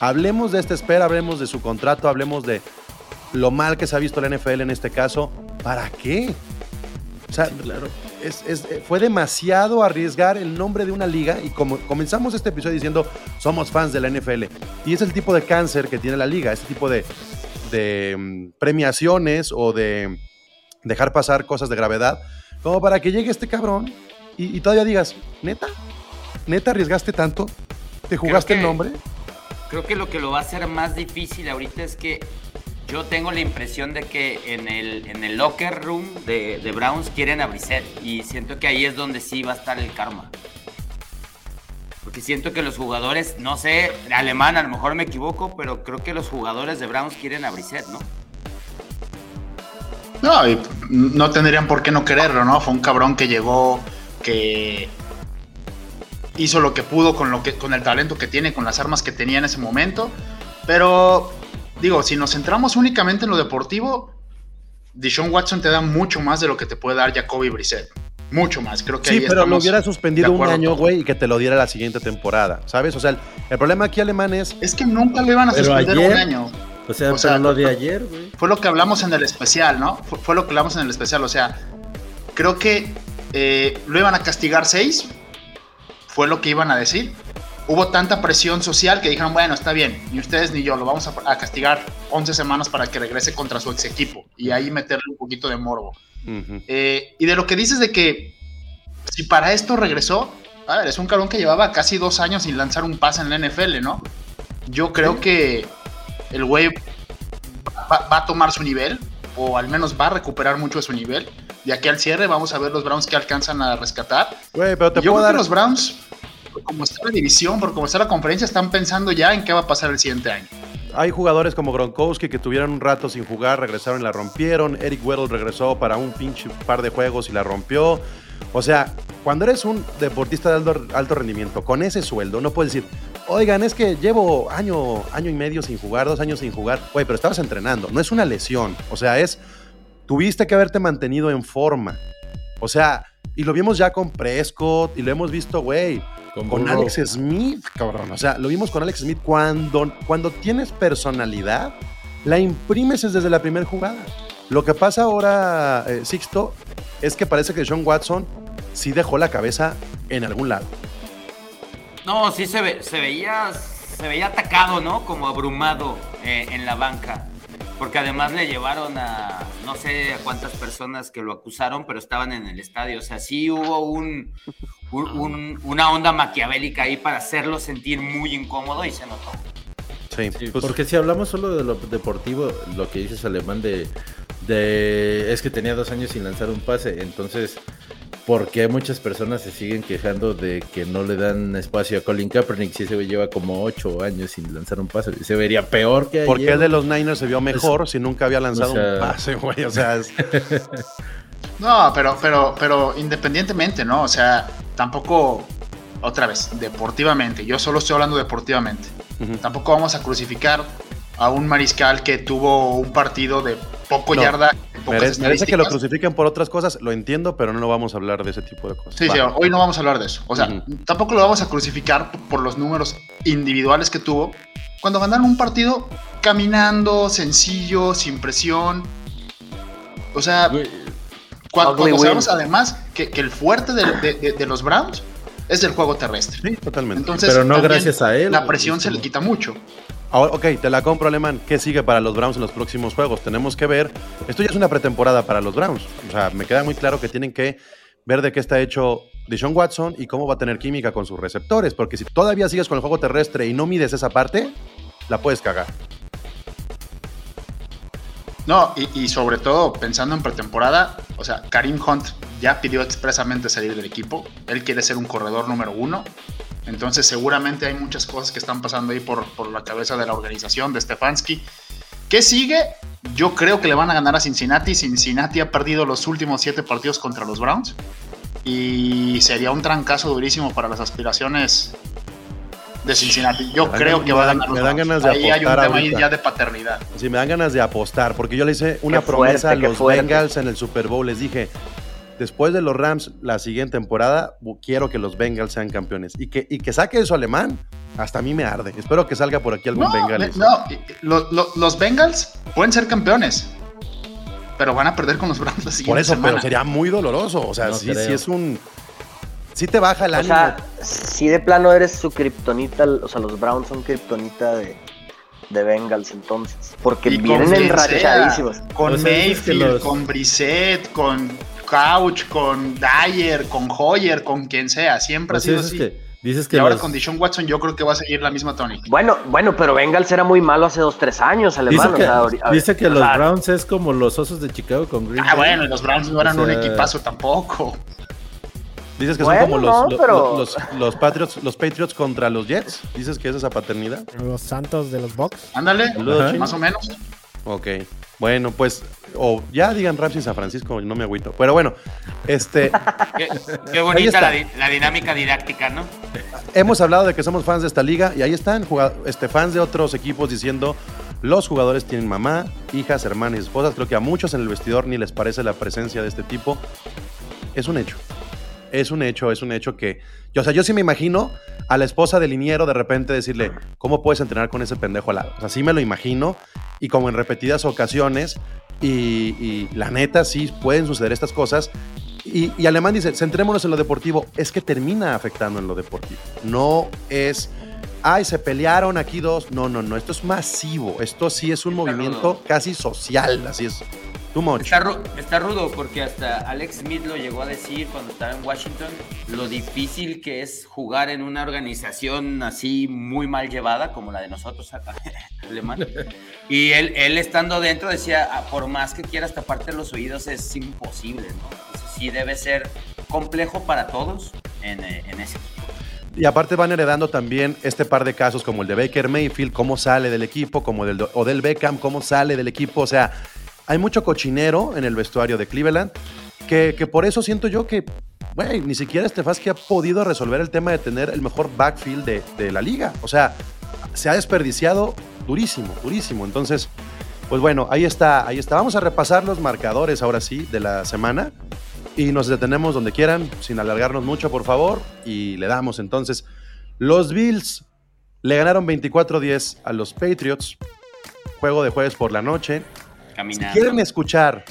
Hablemos de esta espera, hablemos de su contrato, hablemos de lo mal que se ha visto la NFL en este caso. ¿Para qué? O sea, Claro. es- es- eh, fue demasiado arriesgar el nombre de una liga y como comenzamos este episodio diciendo somos fans de la NFL y es el tipo de cáncer que tiene la liga, este tipo de, de, mm, premiaciones o de dejar pasar cosas de gravedad como para que llegue este cabrón y, y todavía digas, neta, neta arriesgaste tanto, te jugaste el nombre. Creo que lo que lo va a hacer más difícil ahorita es que yo tengo la impresión de que en el, en el locker room de, de Browns quieren a Brissett y siento que ahí es donde sí va a estar el karma. Porque siento que los jugadores, no sé, alemán, a lo mejor me equivoco, pero creo que los jugadores de Browns quieren a Brissett, ¿no? No, y no tendrían por qué no quererlo, ¿no? Fue un cabrón que llegó, que hizo lo que pudo con, lo que, con el talento que tiene, con las armas que tenía en ese momento. Pero, digo, si nos centramos únicamente en lo deportivo, Deshaun Watson te da mucho más de lo que te puede dar Jacoby Brissett. Mucho más. Creo que Sí, ahí pero lo hubiera suspendido un año, güey, y que te lo diera la siguiente temporada, ¿sabes? O sea, el, el problema aquí alemán es Es que nunca lo iban a suspender ayer- un año. O sea, O sea, pero lo de ayer, güey. Fue lo que hablamos en el especial, ¿no? Fue, fue lo que hablamos en el especial. O sea, creo que eh, lo iban a castigar seis. Fue lo que iban a decir. Hubo tanta presión social que dijeron, bueno, está bien, ni ustedes ni yo, lo vamos a, a castigar 11 semanas para que regrese contra su ex equipo y ahí meterle un poquito de morbo. Ujú. Eh, y de lo que dices de que si para esto regresó, a ver, es un cabrón que llevaba casi dos años sin lanzar un pase en la NFL, ¿no? Yo creo que el güey va, va a tomar su nivel, o al menos va a recuperar mucho de su nivel. De aquí al cierre vamos a ver los Browns que alcanzan a rescatar. Güey, pero te Yo puedo creo dar... que los Browns, por como está la división, por como está la conferencia, están pensando ya en qué va a pasar el siguiente año. Hay jugadores como Gronkowski que tuvieron un rato sin jugar, regresaron y la rompieron. Eric Weddle regresó para un pinche par de juegos y la rompió. O sea, cuando eres un deportista de alto, alto rendimiento, con ese sueldo, no puedes decir, oigan, es que llevo año, año y medio sin jugar, dos años sin jugar. Güey, pero estabas entrenando, no es una lesión. O sea, es, tuviste que haberte mantenido en forma. O sea, y lo vimos ya con Prescott y lo hemos visto, güey, Con con. Alex Smith, cabrón. O sea, lo vimos con Alex Smith. Cuando, cuando tienes personalidad, la imprimes desde la primera jugada. Lo que pasa ahora, eh, Sixto, es que parece que Sean Watson sí dejó la cabeza en algún lado. No, sí se, ve, se veía se veía atacado, ¿no? Como abrumado eh, en la banca. Porque además le llevaron a no sé a cuántas personas que lo acusaron, pero estaban en el estadio. O sea, sí hubo un, un- un- una onda maquiavélica ahí para hacerlo sentir muy incómodo y se notó. Sí, Sí, pues, porque si hablamos solo de lo deportivo, lo que dices alemán de, de es que tenía dos años sin lanzar un pase, entonces ¿por qué muchas personas se siguen quejando de que no le dan espacio a Colin Kaepernick si ese güey lleva como ocho años sin lanzar un pase? Se vería peor que ¿Por qué ayer. el de los Niners se vio mejor si nunca había lanzado o sea- un pase, güey? O sea, es- No, pero, pero, pero independientemente, ¿no? O sea, tampoco, otra vez, deportivamente, yo solo estoy hablando deportivamente. Tampoco vamos a crucificar a un mariscal que tuvo un partido de poco No, yarda, merece, merece que lo crucifiquen por otras cosas, lo entiendo, pero no vamos a hablar de ese tipo de cosas. Sí, sí, hoy no vamos a hablar de eso. O sea, tampoco lo vamos a crucificar por los números individuales que tuvo. Cuando ganaron un partido caminando, sencillo, sin presión. O sea, Cuando, cuando sabemos además que, que el fuerte de, de- de- de los Browns es el juego terrestre. Sí, totalmente. Entonces, Pero no gracias a él, La presión es se le quita mucho. Ahora, ok, te la compro, Alemán. ¿Qué sigue para los Browns en los próximos juegos? Tenemos que ver. Esto ya es una pretemporada para los Browns. O sea, me queda muy claro que tienen que ver de qué está hecho Deshaun Watson y cómo va a tener química con sus receptores. Porque si todavía sigues con el juego terrestre y no mides esa parte, la puedes cagar. No, y, y sobre todo pensando en pretemporada, o sea, Karim Hunt ya pidió expresamente salir del equipo. Él quiere ser un corredor número uno. Entonces seguramente hay muchas cosas que están pasando ahí por, por la cabeza de la organización de Stefanski. ¿Qué sigue? Yo creo que le van a ganar a Cincinnati. Cincinnati ha perdido los últimos siete partidos contra los Browns. Y sería un trancazo durísimo para las aspiraciones de Cincinnati. Yo Me creo que va a ganar los me dan Browns. ganas de Ahí hay un apostar tema ahí ya de paternidad. Sí, me dan ganas de apostar, porque yo le hice una Qué promesa fuerte, a los. Bengals en el Super Bowl. Les dije, después de los Rams, la siguiente temporada, quiero que los Bengals sean campeones. Y que, y que saque eso alemán, hasta a mí me arde. Espero que salga por aquí algún No, Bengal. no, lo- lo- los Bengals pueden ser campeones, pero van a perder con los Browns la siguiente Por eso, semana. pero sería muy doloroso. O sea, No sí, es un... Sí te baja el O ánimo. sea, si de plano eres su kriptonita, o sea, los Browns son kriptonita de, de Bengals entonces. Porque Y vienen enrachadísimos. Con O Mayfield, los- con Brissett, con Couch, con Dyer, con Hoyer, con quien sea. Siempre pues ha sido así. que, dices y que ahora los- con Dishon Watson yo creo que va a seguir la misma tónica. Bueno, bueno, pero Bengals era muy malo hace dos, tres años, dice alemán. que, o sea, ahori- a ver, dice que los sea, Browns es como los osos de Chicago con Green Ah, Bay. bueno, y los Browns no eran O un equipazo tampoco. Dices que Bueno, son como los, no, los- pero- los, los Patriots, los Patriots contra los Jets. Dices que es esa paternidad. Los Santos de los Bucks. Ándale, más o menos. Ok. Bueno, pues, o ya digan Rams y San Francisco, no me agüito. Pero bueno, este, Qué, bonita la, la dinámica didáctica, ¿no? hemos hablado de que somos fans de esta liga y ahí están este, fans de otros equipos diciendo los jugadores tienen mamá, hijas, hermanas y esposas. Creo que a muchos en el vestidor ni les parece la presencia de este tipo. Es un hecho. Es un hecho, es un hecho que. yo, O sea, yo sí me imagino a la esposa del liniero de repente decirle, ¿cómo puedes entrenar con ese pendejo al lado? O sea, sí me lo imagino y como en repetidas ocasiones y, y la neta sí pueden suceder estas cosas. Y, y Alemán dice, centrémonos en lo deportivo. Es que termina afectando en lo deportivo. No es, ay, se pelearon aquí dos. No, no, no. Esto es masivo. Esto sí es un movimiento casi social. Así es. Too much. Está, ru- está rudo porque hasta Alex Smith lo llegó a decir cuando estaba en Washington, lo difícil que es jugar en una organización así muy mal llevada como la de nosotros acá, alemán. Y él, él estando dentro decía, "Ah, por más que quieras taparte los oídos es imposible, ¿no? Eso sí debe ser complejo para todos en, eh, en ese equipo. Y aparte van heredando también este par de casos como el de Baker Mayfield, cómo sale del equipo, como del o del Beckham, cómo sale del equipo. O sea, hay mucho cochinero en el vestuario de Cleveland, que, que por eso siento yo que, güey, ni siquiera Stefanski ha podido resolver el tema de tener el mejor backfield de, de la liga. O sea, se ha desperdiciado durísimo, durísimo. Entonces, pues bueno, ahí está, ahí está. Vamos a repasar los marcadores ahora sí de la semana. Y nos detenemos donde quieran, sin alargarnos mucho, por favor. Y le damos entonces. Los Bills le ganaron 24-10 a los Patriots. Juego de jueves por la noche. Si quieren escuchar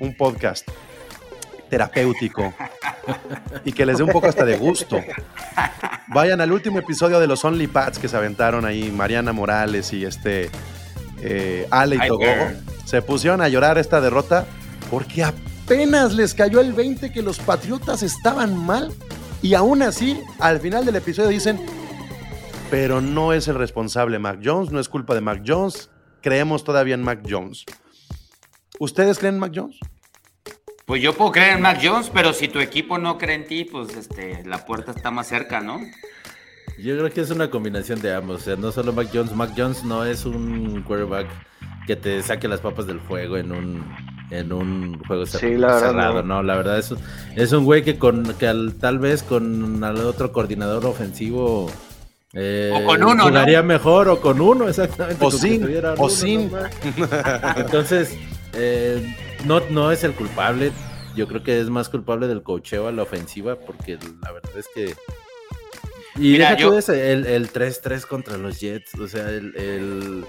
un podcast terapéutico, y que les dé un poco hasta de gusto. Vayan al último episodio de los Only Pats que se aventaron ahí, Mariana Morales y este eh, Ale y Togogo. Se pusieron a llorar esta derrota porque apenas les cayó el 20 que los Patriotas estaban mal y aún así, al final del episodio dicen, pero no es el responsable Mac Jones, no es culpa de Mac Jones, creemos todavía en Mac Jones. ¿Ustedes creen en Mac Jones? Pues yo puedo creer en Mac Jones, pero si tu equipo no cree en ti, pues este, la puerta está más cerca, ¿no? Yo creo que es una combinación de ambos. O sea, no solo Mac Jones. Mac Jones no es un quarterback que te saque las papas del fuego en un, en un juego Sí, la verdad, cerrado. no. No, la verdad es, un- es un güey que con que al- tal vez con al otro coordinador ofensivo eh, O con uno, ¿no? jugaría mejor o con uno, exactamente. O sin, o uno sin. nomás. Entonces, eh, no, no es el culpable. Yo creo que es más culpable del cocheo a la ofensiva, porque la verdad es que. Y Mira, deja yo- el el 3-3 contra los Jets. O sea, el, el-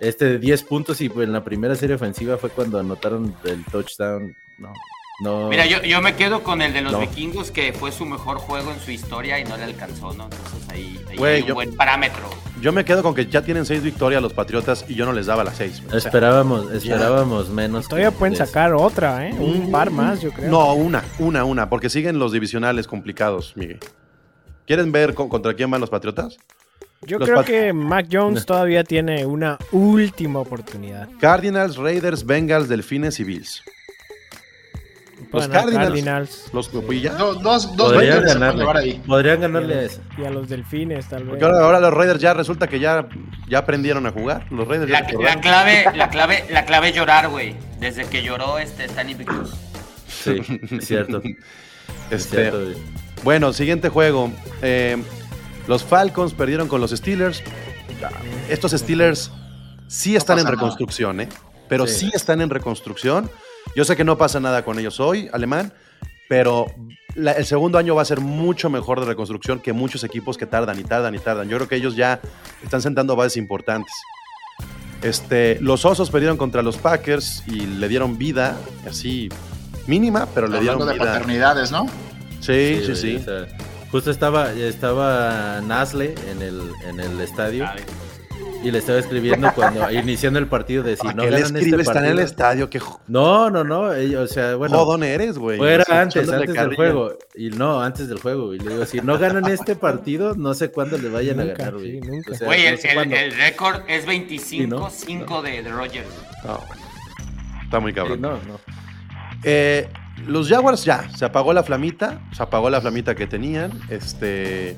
este de 10 puntos y en la primera serie ofensiva fue cuando anotaron el touchdown. No, no. Mira, yo, yo me quedo con el de los No. vikingos, que fue su mejor juego en su historia y no le alcanzó, ¿no? Entonces ahí, hay un yo- buen parámetro. Yo me quedo con que ya tienen seis victorias los Patriotas y yo no les daba las seis. O sea, Esperábamos, esperábamos menos. Todavía pueden sacar otra, ¿eh? Un par más, yo creo. No, una, una, una, porque siguen los divisionales complicados, Miguel. ¿Quieren ver con- contra quién van los Patriotas? Yo los creo Pat- que Mac Jones todavía tiene una última oportunidad. Cardinals, Raiders, Bengals, Delfines y Bills. Los Cardinals. Cardinals Los ya. Dos dos Podrían ganarle. Podrían ganarle a ese. y a los Delfines, tal vez. Porque ahora, ahora los Raiders ya resulta que ya, ya aprendieron a jugar. Los Raiders ya La, se la clave, la clave, la clave es llorar, güey. Desde que lloró este Stanley Cruz. Sí, es cierto. es Este, cierto, güey. Bueno, siguiente juego. Eh, los Falcons perdieron con los Steelers. Estos Steelers sí están en nada. reconstrucción, ¿eh? Pero Sí. sí. están en reconstrucción. Yo sé que no pasa nada con ellos hoy, alemán, pero la- el segundo año va a ser mucho mejor de reconstrucción que muchos equipos que tardan y tardan y tardan. Yo creo que ellos ya están sentando bases importantes. Este, los Osos perdieron contra los Packers y le dieron vida, así mínima, pero le dieron Hablando de vida. paternidades, ¿no? Sí, sí, sí. o sea, justo estaba, estaba Nasle en el, en el estadio ¿sabes? Y le estaba escribiendo cuando iniciando el partido de si ¿Para no qué le ganan escribes? este Está en el estadio, qué jo- No, no, no, o sea, bueno, jodón eres, güey. Fuera O sea, antes, antes del juego. Y no, antes del juego. Y le digo, si no ganan este partido, no sé cuándo le vayan a ganar, güey. sí, nunca. O sea, Güey, no el, sé el- el récord es 25-5 Sí, ¿no? de, de Rogers. No, está muy Sí, cabrón. no, no. Eh, los Jaguars ya, se apagó la flamita, se apagó la flamita que tenían. Este,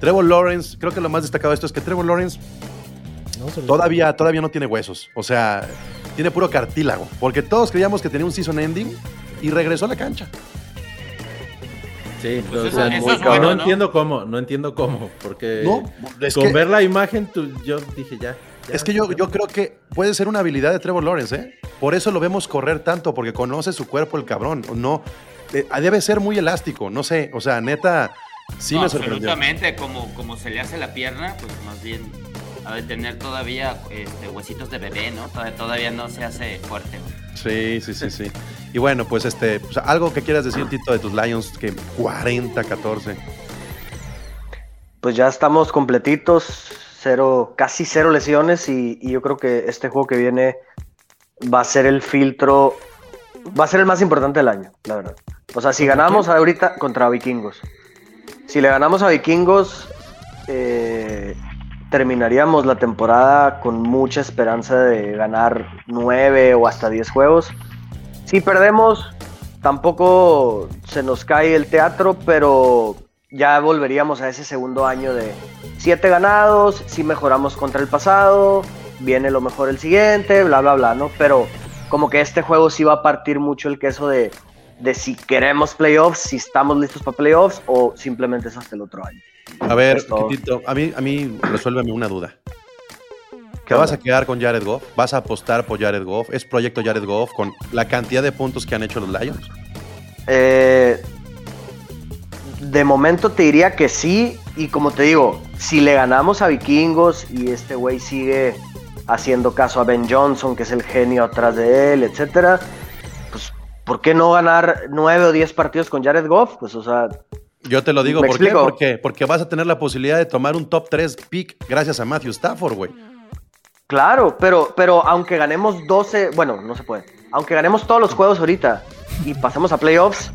Trevor Lawrence, creo que lo más destacado de esto es que Trevor Lawrence No, todavía, todavía no tiene huesos. O sea, tiene puro cartílago. Porque todos creíamos que tenía un season ending y regresó a la cancha. Sí, Pues o eso- sea, muy bueno, no ¿no? entiendo cómo, no entiendo cómo. Porque No, es con que, ver la imagen, tú- yo dije ya. ya, es que yo, yo creo que puede ser una habilidad de Trevor Lawrence, ¿eh? Por eso lo vemos correr tanto, porque conoce su cuerpo el cabrón. o No, eh, debe ser muy elástico, no sé. O sea, neta, sí No, me sorprendió. absolutamente, como, como se le hace la pierna, pues más bien ha de tener todavía este, huesitos de bebé, ¿no? Todavía, no se hace fuerte. güey. Sí, sí, sí, sí. Y bueno, pues este, pues, algo que quieras decir, Tito, de tus Lions, que 40-14. Pues ya estamos completitos, cero, casi cero lesiones y, y yo creo que este juego que viene va a ser el filtro, va a ser el más importante del año, la verdad. O sea, si ganamos ahorita contra vikingos, si le ganamos a vikingos, eh, terminaríamos la temporada con mucha esperanza de ganar nueve o hasta 10 juegos. Si perdemos, tampoco se nos cae el teatro, pero ya volveríamos a ese segundo año de siete ganados, si mejoramos contra el pasado, viene lo mejor el siguiente, bla, bla, bla, ¿no? Pero como que este juego sí va a partir mucho el queso de, de si queremos playoffs, si estamos listos para playoffs o simplemente es hasta el otro año. A ver, a mí, a mí resuélveme una duda. ¿Qué ¿Te vas a quedar con Jared Goff? ¿Vas a apostar por Jared Goff? ¿Es proyecto Jared Goff con la cantidad de puntos que han hecho los Lions? Eh, de momento te diría que sí, y como te digo, si le ganamos a Vikingos y este güey sigue haciendo caso a Ben Johnson, que es el genio atrás de él, etcétera, pues ¿por qué no ganar nueve o diez partidos con Jared Goff? Pues, o sea, Yo te lo digo. Porque, porque vas a tener la posibilidad de tomar un top 3 pick gracias a Matthew Stafford, güey. claro, pero, pero aunque ganemos 12, bueno, no se puede. Aunque ganemos todos los juegos ahorita y pasemos a playoffs,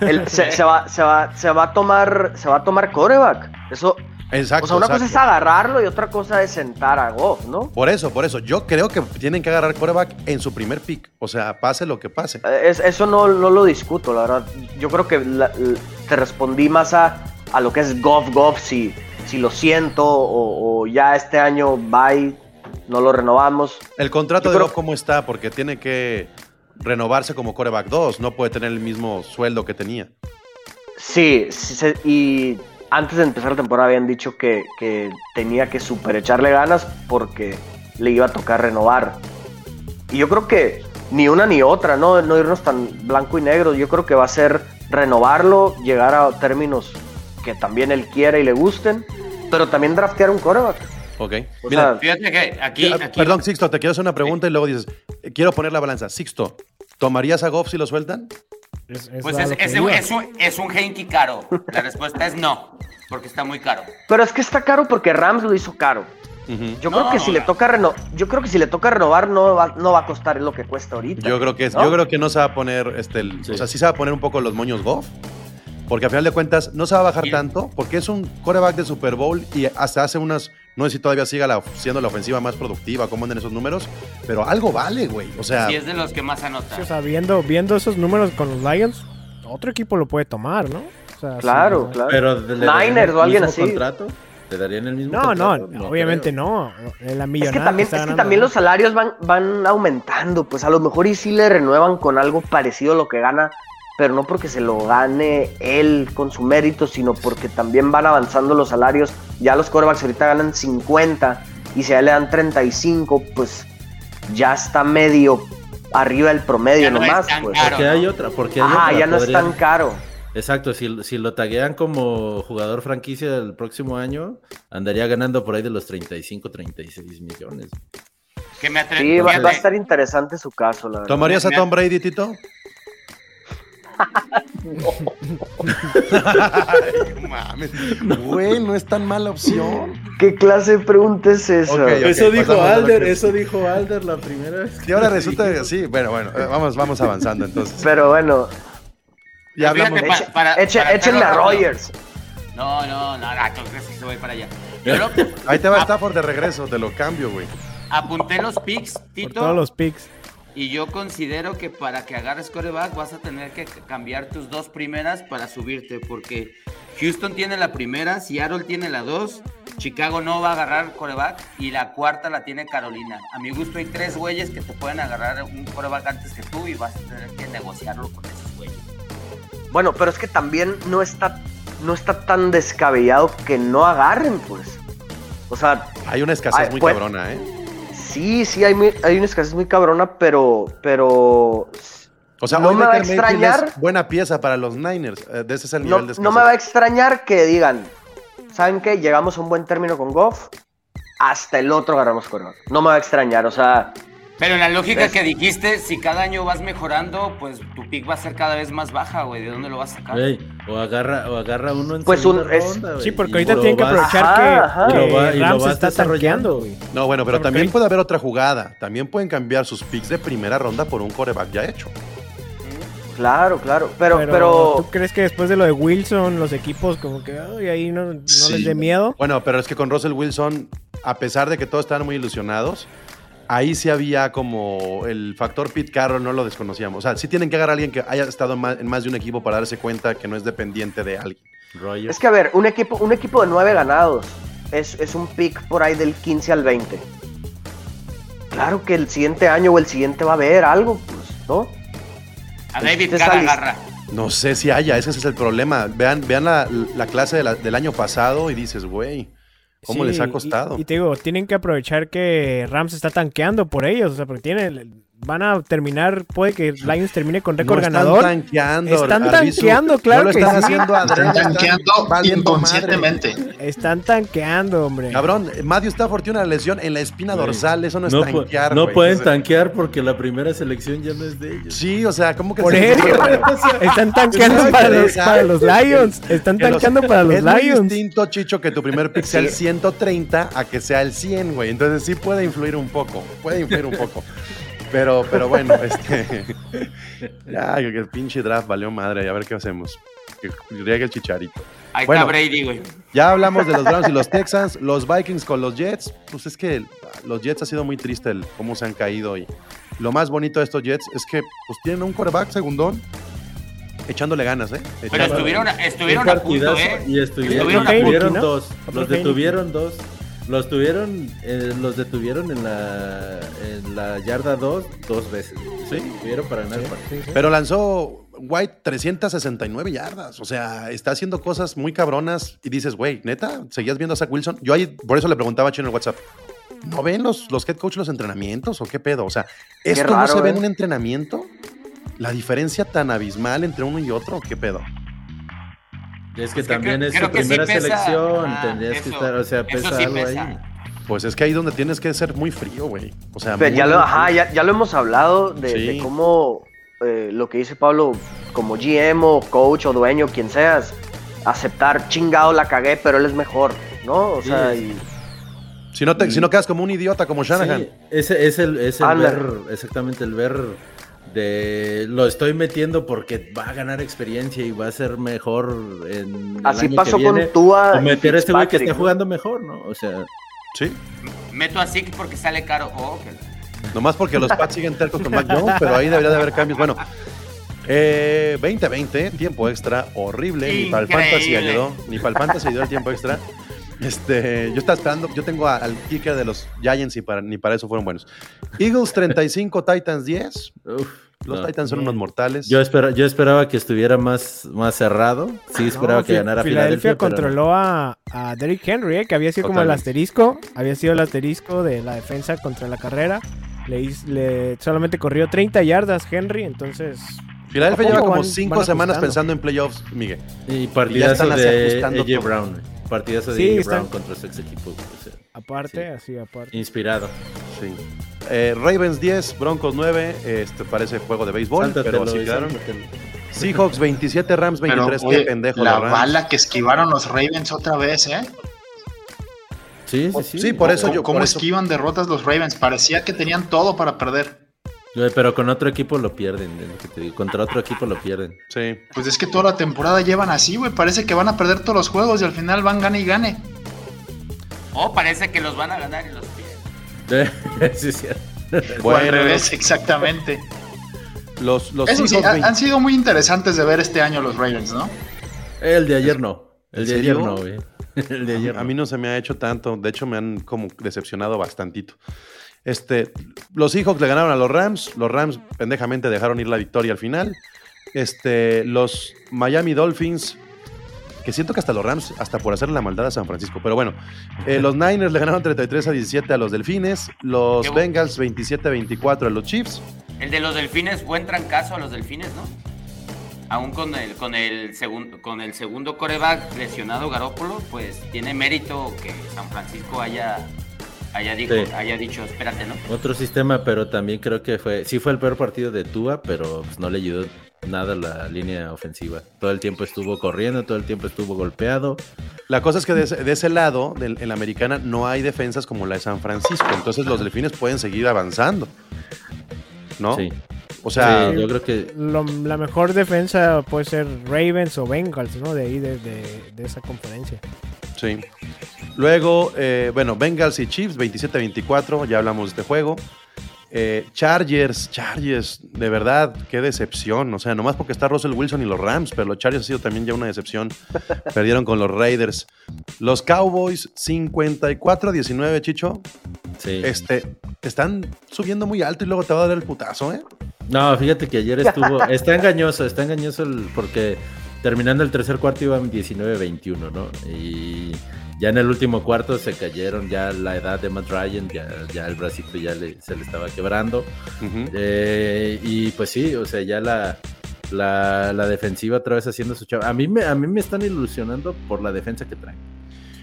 el- se, se va, se, va, se va a tomar, se va a tomar coreback. Eso, Exacto. o sea, una cosa es agarrarlo y otra cosa es sentar a Goff, ¿no? Por eso, por eso. Yo creo que tienen que agarrar coreback en su primer pick. O sea, pase lo que pase. Es- eso no, no lo discuto, la verdad. Yo creo que la- te respondí más a, a lo que es Goff Goff, si, si lo siento o, o ya este año bye, no lo renovamos. El contrato Yo de Goff, ¿cómo está? Porque tiene que renovarse como coreback 2. No puede tener el mismo sueldo que tenía. Sí, y antes de empezar la temporada habían dicho que, que tenía que super echarle ganas porque le iba a tocar renovar. Y yo creo que ni una ni otra, ¿no? No irnos tan blanco y negro. Yo creo que va a ser renovarlo, llegar a términos que también él quiera y le gusten, pero también draftear un coreback. Ok. O Mira, sea, Fíjate que aquí, aquí perdón, Sixto, te quiero hacer una pregunta y luego dices, eh, quiero poner la balanza. Sixto, ¿tomarías a Goff si lo sueltan? Es, es pues es, es, un, es un Heinke caro. La respuesta es no, porque está muy caro. pero es que está caro porque Rams lo hizo caro. Yo No, creo que si le no. toca reno yo creo que si le toca renovar no va, no va a costar lo que cuesta ahorita. Yo creo que es, ¿no? yo creo que no se va a poner, este, el- Sí. o sea, sí se va a poner un poco los moños Goff, porque a final de cuentas no se va a bajar Sí. tanto, porque es un coreback de Super Bowl y hasta hace unas, no sé si todavía siga la- siendo la ofensiva más productiva, cómo andan esos números, pero algo vale, güey. O sea, Si es de los que más anota. Sí, o sea, viendo, viendo esos números con los Lions, otro equipo lo puede tomar, ¿no? O sea, Claro, sí, claro. Pero ¿le darían Niners o alguien mismo así. contrato? ¿Le darían el mismo No, no, contrato? obviamente creo. no. La Es que también, es que también ¿no? los salarios van, van aumentando, pues a lo mejor y sí le renuevan con algo parecido a lo que gana, pero no porque se lo gane él con su mérito, sino porque también van avanzando los salarios. Ya los corebacks ahorita ganan 50 y si a él le dan 35, pues ya está medio arriba del promedio Ya no es nomás. pues. caro. Porque hay otra, porque hay Ajá, otra, ya no es tan caro. Exacto, si, si lo taguean como jugador franquicia del próximo año, andaría ganando por ahí de los 35, 36 millones. Que me Sí, va, va a estar interesante su caso, la verdad. ¿tomarías a Tom Brady, Tito? Ay, mames. Güey, no es tan mala opción. ¿Qué clase de pregunta es esa? Ok, ok. eso dijo a Alder, que- eso dijo Alder la primera vez. Y ahora resulta que sí, bueno, bueno, eh, vamos, vamos avanzando entonces. Pero bueno, Ya Fíjate, hablamos. pa- eche- para- eche- para échenle a. Rogers. No, no, no, no, ¿tú crees que se voy para allá? Pero Ahí te va ap- Stafford de regreso, te lo cambio, güey. apunté los picks, Por Tito. todos los picks. Y yo considero que para que agarres coreback vas a tener que cambiar tus dos primeras para subirte, porque Houston tiene la primera, Seattle tiene la dos, Chicago no va a agarrar coreback y la cuarta la tiene Carolina. A mi gusto hay tres güeyes que te pueden agarrar un coreback antes que tú y vas a tener que negociarlo con esos güeyes. Bueno, pero es que también no está, no está tan descabellado que no agarren, pues. O sea, Hay una escasez muy pues- cabrona, ¿eh? Sí, sí, hay, muy- hay una escasez muy cabrona, pero, pero O sea, No me va a extrañar. buena pieza para los Niners. eh, De ese es el no, nivel de no me va a extrañar que digan, ¿saben qué? Llegamos a un buen término con Goff, hasta el otro agarramos coreback. No me va a extrañar, o sea, Pero en la lógica ¿Ves? que dijiste, si cada año vas mejorando, pues tu pick va a ser cada vez más baja, güey. ¿De dónde lo vas a sacar? Güey, o agarra, o agarra uno en Pues segunda un- es- ronda, güey, Sí, porque y ahorita tienen que aprovechar Ajá, que, ajá. que Y lo va- y lo Rams vas está desarrollando. güey. No, bueno, pero también puede haber otra jugada. También pueden cambiar sus picks de primera ronda por un coreback ya hecho. claro, claro. Pero, Pero, pero, ¿tú crees que después de lo de Wilson, los equipos como que ay, ahí no, no Sí. les dé miedo? Bueno, pero es que con Russell Wilson, a pesar de que todos estaban muy ilusionados, ahí sí había como el factor Pete Carroll, no lo desconocíamos. O sea, sí tienen que agarrar a alguien que haya estado en más, en más de un equipo para darse cuenta que no es dependiente de alguien. Es que a ver, un equipo, un equipo de nueve ganados es, es un pick por ahí del 15 al 20. Claro que el siguiente año o el siguiente va a haber algo, pues, ¿no? A David Carr agarra. No sé si haya, ese es el problema. Vean, vean la, la clase de la- del año pasado y dices, güey, ¿cómo Sí, les ha y- costado? Y, te digo, tienen que aprovechar que Rams está tanqueando por ellos, o sea, porque tiene, van a terminar, puede que Lions termine con No récord están ganador. tanqueando. Están Arbizu. tanqueando, claro No lo que están sí. haciendo Están tanqueando inconscientemente. Están tanqueando, hombre. Cabrón, Matthew Stafford tiene una lesión en la espina dorsal. Eso no es No, tanquear, no pueden tanquear porque la primera selección ya no es de ellos. Sí, o sea, ¿cómo que Por se- eso, están tanqueando para los, sí, para los Lions. Están tanqueando para los es Lions. distinto, Chicho, que tu primer pick sea el Sí. 130 a que sea el 100, güey. Entonces sí puede influir un poco. Puede influir un poco. Pero, pero bueno, este. Ya, que el pinche draft valió madre. A ver qué hacemos. Que llegue el chicharito. Ahí Bueno. está Brady, güey. Ya hablamos de los Browns y los Texans, los Vikings con los Jets. Pues es que los Jets ha sido muy triste el cómo se han caído y lo más bonito de estos Jets es que pues tienen un quarterback segundón echándole ganas, ¿eh? Pero estuvieron, estuvieron a punto, ¿eh? Y estuvieron, Estuvieron los a punto. dos. Los detuvieron dos. Los tuvieron, eh, los detuvieron en la, en la yarda 2 dos veces. Sí, tuvieron para ganar el partido. Pero lanzó White 369 yardas. O sea, está haciendo cosas muy cabronas y dices, güey, neta, ¿seguías viendo a Zach Wilson? Yo ahí, por eso le preguntaba a Chino en el WhatsApp. ¿No ven los, los head coach los entrenamientos o qué pedo? O sea, ¿esto no se ve en ¿eh? un entrenamiento? ¿La diferencia tan abismal entre uno y otro? ¿Qué pedo? Es que Pues que también creo- es su sí primera selección. Ah, tendrías que estar, o sea, pesa sí algo pesa. ahí. Pues es que ahí donde tienes que ser muy frío, güey. O sea, Pero ya, lo, ajá, ya, ya lo hemos hablado de, Sí. de cómo eh, lo que dice Pablo, como GM o coach o dueño, quien seas, aceptar chingado la cagué, pero él es mejor, ¿no? O sea, Sí. y, Si no, te, si no quedas como un idiota como Shanahan. Sí, ese es el, es el ver, exactamente el ver de lo estoy metiendo porque va a ganar experiencia y va a ser mejor en el así año pasó que viene, con Tua o meter a este güey que está jugando mejor, ¿no? O sea, Sí. Meto a Zeke porque sale caro. Oh, ok. Nomás porque los Pats siguen tercos con Mac Jones, pero ahí debería de haber cambios. Bueno, eh, 2020, tiempo extra, horrible. Ni para el Fantasy ayudó. Ni para el Fantasy ayudó el tiempo extra. Este, yo estaba esperando, yo tengo a- al kicker de los Giants y para, ni para eso fueron buenos. Eagles 35, Titans 10. uf, Los no. Titans son unos mortales. Yo, espera, yo esperaba que estuviera más, más cerrado. Sí, esperaba No, que ganara Filadelfia Filadelfia. pero controló a, a Derrick Henry, eh, que había sido como el asterisco. Había sido el asterisco de la defensa contra la carrera. Le, le- solamente corrió 30 yardas Henry, entonces Filadelfia ¿A lleva como van- 5 van semanas pensando en playoffs, Miguel. Y partidazo están así de ajustando AJ. Brown. Partidazo de Sí, Brown contra su ex equipo. o sea, aparte, Sí. así aparte. inspirado. Sí. Eh, Ravens 10, Broncos 9. Este parece juego de béisbol, pero así quedaron. Seahawks 27, Rams Pero, 23. oye, Qué pendejo. la bala que esquivaron los Ravens otra vez, ¿eh? Sí, sí, sí. Sí, por eso ¿Cómo, yo- cómo por eso- esquivan derrotas los Ravens? Parecía que tenían todo para perder. Pero con otro equipo lo pierden, es lo que te digo. Contra otro equipo lo pierden. Sí. Pues es que toda la temporada llevan así, güey. Parece que van a perder todos los juegos y al final van gane y gane. O parece que los van a ganar y los pierden. sí, sí. o al Bueno, revés, exactamente. Los, los Eso sí, Seahawks ha- 20 han sido muy interesantes de ver este año los Ravens, ¿no? El de ayer no. El ¿En de ayer no, güey. El de ayer A mí no se me ha hecho tanto. De hecho, me han como decepcionado bastantito. Este, los Seahawks le ganaron a los Rams. Los Rams pendejamente dejaron ir la victoria al final. Este, los Miami Dolphins, que siento que hasta los Rams, hasta por hacerle la maldad a San Francisco. Pero bueno, eh, los Niners le ganaron 33 a 17 a los Delfines. Los Bengals 27 a 24 a los Chiefs. El de los delfines, buen trancazo a los delfines, ¿no? Aún con el, con el, segundo con el segundo coreback lesionado Garópolo, pues tiene mérito que San Francisco haya, haya, dijo, Sí. haya dicho, espérate, ¿no? Otro sistema, pero también creo que fue. Sí, fue el peor partido de Tua, pero pues, no le ayudó nada la línea ofensiva. Todo el tiempo estuvo corriendo, todo el tiempo estuvo golpeado. La cosa es que de ese, de ese lado, del- en la americana, no hay defensas como la de San Francisco. Entonces los Delfines pueden seguir avanzando. ¿No? Sí. O sea, Sí, yo creo que Lo- la mejor defensa puede ser Ravens o Bengals, ¿no? De ahí, de, de- de esa conferencia. Sí. Luego, eh, bueno, Bengals y Chiefs, 27-24, ya hablamos de este juego. Eh, Chargers, Chargers, de verdad, qué decepción. O sea, nomás porque está Russell Wilson y los Rams, pero los Chargers ha sido también ya una decepción. Perdieron con los Raiders. Los Cowboys, 54-19, Chicho. sí. Este, te están subiendo muy alto y luego te va a dar el putazo, ¿eh? No, fíjate que ayer estuvo. Está engañoso, está engañoso el- porque terminando el tercer cuarto iban 19-21, ¿no? Y, Ya en el último cuarto se cayeron, ya la edad de Matt Ryan, ya, ya el bracito ya le- se le estaba quebrando. Eh, y pues sí, o sea, ya la, la, la defensiva otra vez haciendo su chava. A mí, me, a mí me están ilusionando por la defensa que traen.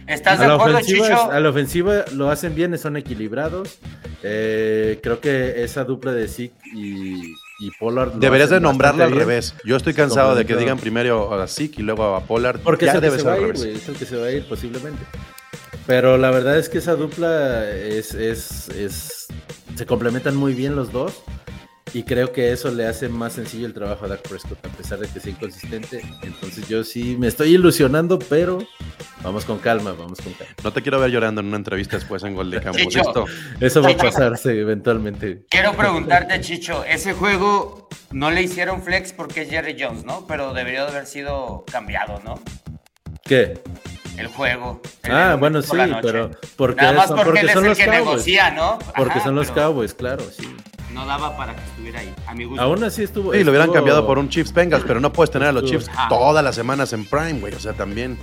¿Estás de A la, acuerdo, ofensiva, Chicho? a la ofensiva lo hacen bien, son equilibrados. Eh, creo que esa dupla de Zeke y, y Pollard. Deberías de hacen nombrarlo al revés. Yo estoy cansado de que digan primero a Zeke y luego a Pollard. Porque ya es el que debe se ser va a al ir, revés. güey, es el que se va a ir posiblemente. Pero la verdad es que esa dupla es, es, es- se complementan muy bien los dos. Y creo que eso le hace más sencillo el trabajo a Dak Prescott, a pesar de que sea inconsistente. Entonces yo sí me estoy ilusionando, pero vamos con calma, vamos con calma. No te quiero ver llorando en una entrevista después en Gol de Campos. Chicho. Esto, Eso va a pasarse eventualmente. Quiero preguntarte, Chicho, ese juego no le hicieron flex porque es Jerry Jones, ¿no? Pero debería de haber sido cambiado, ¿no? ¿Qué? El juego. el Ah, bueno, sí, pero porque, Nada más son, porque, porque él es son el los que Cowboys. negocia, ¿no? Porque Ajá, son los pero Cowboys, claro, sí. No daba para que estuviera ahí, a mi gusto. Aún así estuvo. sí, lo hubieran estuvo- cambiado por un Chiefs Bengals, pero no puedes tener a los Chiefs todas las semanas en Prime, güey. O sea, también.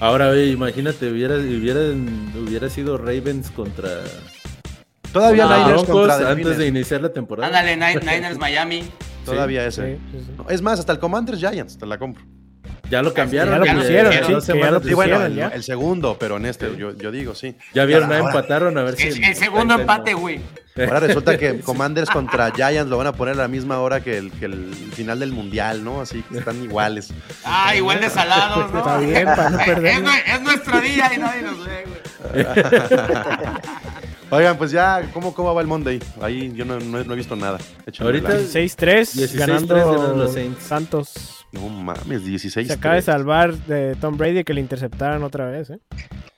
Ahora, oye, imagínate, hubiera, hubiera, hubiera sido Ravens contra Todavía No, Niners contra antes Delfines. de iniciar la temporada. Ándale, Ni- Niners Miami. Todavía Sí, ese. sí, sí. No, Es más, hasta el Commanders Giants te la compro. Ya lo cambiaron. Ya lo pusieron, sí, ya lo Sí, después. bueno, pusieron, el, ya. el segundo, pero en este, yo, yo digo, sí. Ya vieron, Ahora- empataron a ver si. El, el segundo empate, güey. Ahora resulta que Commanders contra Giants lo van a poner a la misma hora que el, que el final del Mundial, ¿no? Así que están iguales. Ah, igual de salados, ¿no? Está bien, para no perder. Es, nue- es nuestro día y nadie nos ve, güey. Oigan, pues ya, ¿cómo, cómo va el Monday? Ahí yo no, no he- no he visto nada. Échenme Ahorita- la- 16-3 16-3 ganando ganan los Saints. Santos. No mames, 16. Se acaba de salvar de Tom Brady que le interceptaron otra vez, ¿eh?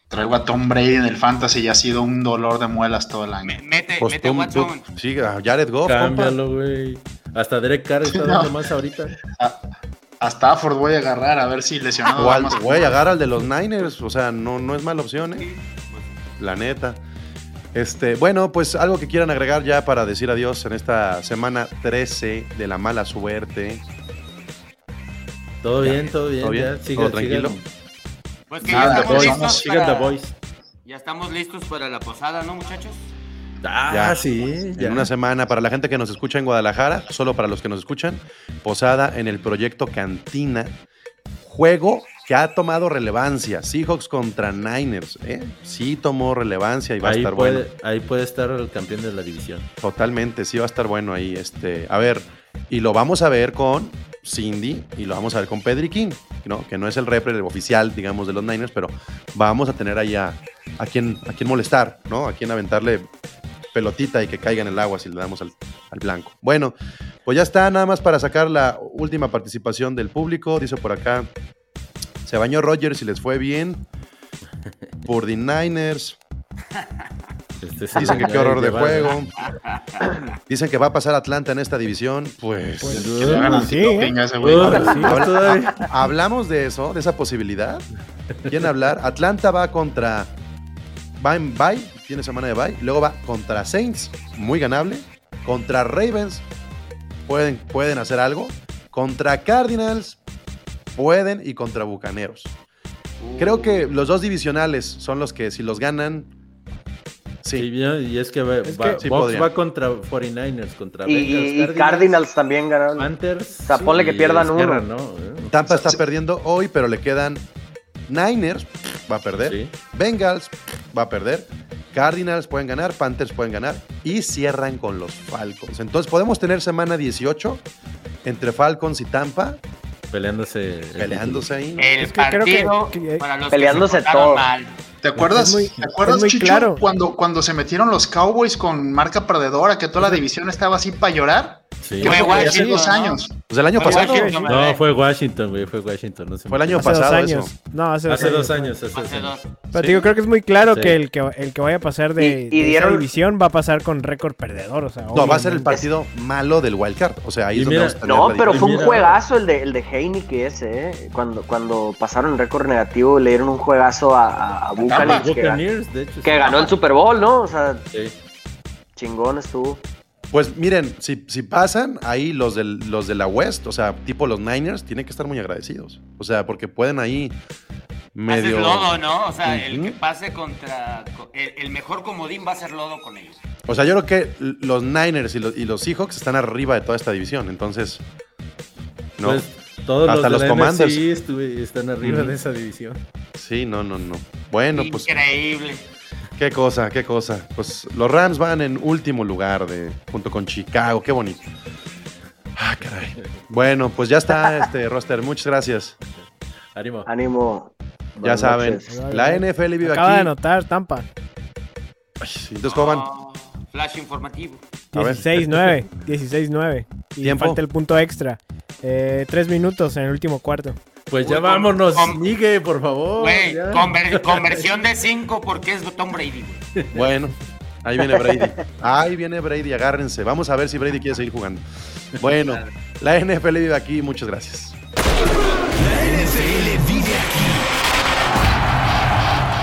Traigo a Tom Brady en el fantasy y ha sido un dolor de muelas todo el año. Me- Mete, Pues mete tú- Watson. tú- sí, a Jared Goff. Cámbialo, güey. Hasta Derek Carr está dando No. más ahorita. A, a Stafford voy a agarrar a ver si lesionado. O al, a güey, agarra al de los Niners. O sea, no, no es mala opción, ¿eh? La neta. Este, bueno, pues algo que quieran agregar ya para decir adiós en esta semana 13 de la mala suerte. Todo bien, todo bien. ¿Todo bien? ya, ¿Todo sigan- tranquilo? Pues que Nada, ya estamos Boys, listos Sigan para... Ya estamos listos para la posada, ¿no, muchachos? Ah, Ya. sí. Ya. En una semana, para la gente que nos escucha en Guadalajara, solo para los que nos escuchan, posada en el proyecto Cantina. Juego que ha tomado relevancia. Seahawks contra Niners. ¿eh? Sí tomó relevancia y va a estar puede, bueno. ahí puede estar el campeón de la división. Totalmente, sí va a estar bueno ahí. Este, a ver, y lo vamos a ver con Cindy y lo vamos a ver con Pedri King, ¿no? que no es el repre oficial, digamos, de los Niners, pero vamos a tener ahí a, a, quien, a molestar, ¿no? A quien aventarle pelotita y que caiga en el agua si le damos al, al blanco. Bueno, pues ya está, nada más para sacar la última participación del público. Dice por acá, se bañó Rogers y les fue bien. Por the Niners. Este, sí, Dicen que qué horror de juego. Dicen que va a pasar Atlanta en esta división. Pues, Pues, Que le hagan Sí, ¿eh? Uh, Sí, todavía. hablamos de eso, de esa posibilidad. ¿Quieren hablar? Atlanta va contra. Va en bye, tiene semana de bye. Luego va contra Saints, muy ganable. Contra Ravens, pueden, pueden hacer algo. Contra Cardinals, pueden. Y contra Bucaneros. Creo que los dos divisionales son los que, si los ganan. Sí, y es que va, Es va- que- Sí Bucks podrían. va contra 49ers, contra Y, Bengals, y Cardinals también ganaron. Panthers. O sea, ponle que pierdan uno. ¿no? Eh, Tampa está Sí. perdiendo hoy, pero le quedan Niners, va a perder. Sí. Bengals va a perder. Cardinals pueden ganar, Panthers pueden ganar y cierran con los Falcons. Entonces podemos tener semana 18 entre Falcons y Tampa Peleándose. el peleándose ahí. El Es que creo que- partido que- para los Peleándose que se todo. mal. ¿Te acuerdas, muy- ¿te acuerdas muy Chicho, claro. cuando, cuando se metieron los Cowboys con marca perdedora, que toda la división estaba así para llorar? Sí. Fue Washington, dos ¿no? años. Pues el año Fue pasado. Washington, No, fue Washington, güey, fue Washington. No Fue el año hace dos pasado años. eso. No, hace dos Hace años. dos años, hace dos años. Pero Sí. digo, creo que es muy claro Sí. que, el que el que vaya a pasar de, Y- y de esa dieron- división va a pasar con récord perdedor. O sea, No, va a ser el partido malo del wild card. O sea, ahí Y es mira- No, pero fue un juegazo el de, el de Heineke ese, ¿eh? Cuando, cuando pasaron el récord negativo, le dieron un juegazo a, a, Buccaneers, que, ganó el Super Bowl, ¿no? O sea, Sí. chingón estuvo. Pues miren, si, si pasan, ahí los, del, los de la West, o sea, tipo los Niners, tienen que estar muy agradecidos. O sea, porque pueden ahí medio. Haces lodo, ¿no? O sea, el que pase contra. co- El, el mejor comodín va a ser lodo con ellos. O sea, yo creo que los Niners y los, y los Seahawks están arriba de toda esta división. Entonces. No. Pues todos Hasta los, los de Commanders. Estuve- están arriba de esa división. Sí, no, no, no. Bueno, pues. Increíble. Qué cosa, qué cosa. Pues los Rams van en último lugar de, junto con Chicago. Qué bonito. Ah, caray. Bueno, pues ya está este roster. Muchas gracias. Ánimo. Ánimo. Ya Buenas saben, noches. la NFL vive Acaba de aquí. anotar Tampa. Ay, sí, Entonces, ¿cómo van? Ah, flash informativo. A ver. 16-9. 16-9. Y ¿Tiempo? falta el punto extra. Eh, tres minutos en el último cuarto. Pues ya vámonos, con- Miguel, por favor. Güey, conver- conversión de 5 porque es Tom Brady, güey. Bueno, ahí viene Brady. Ahí viene Brady, agárrense. Vamos a ver si Brady quiere seguir jugando. Bueno, la NFL vive aquí. Muchas gracias. La NFL vive aquí.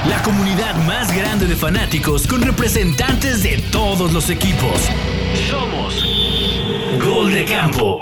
La comunidad más grande de fanáticos con representantes de todos los equipos. Somos Gol de Campo.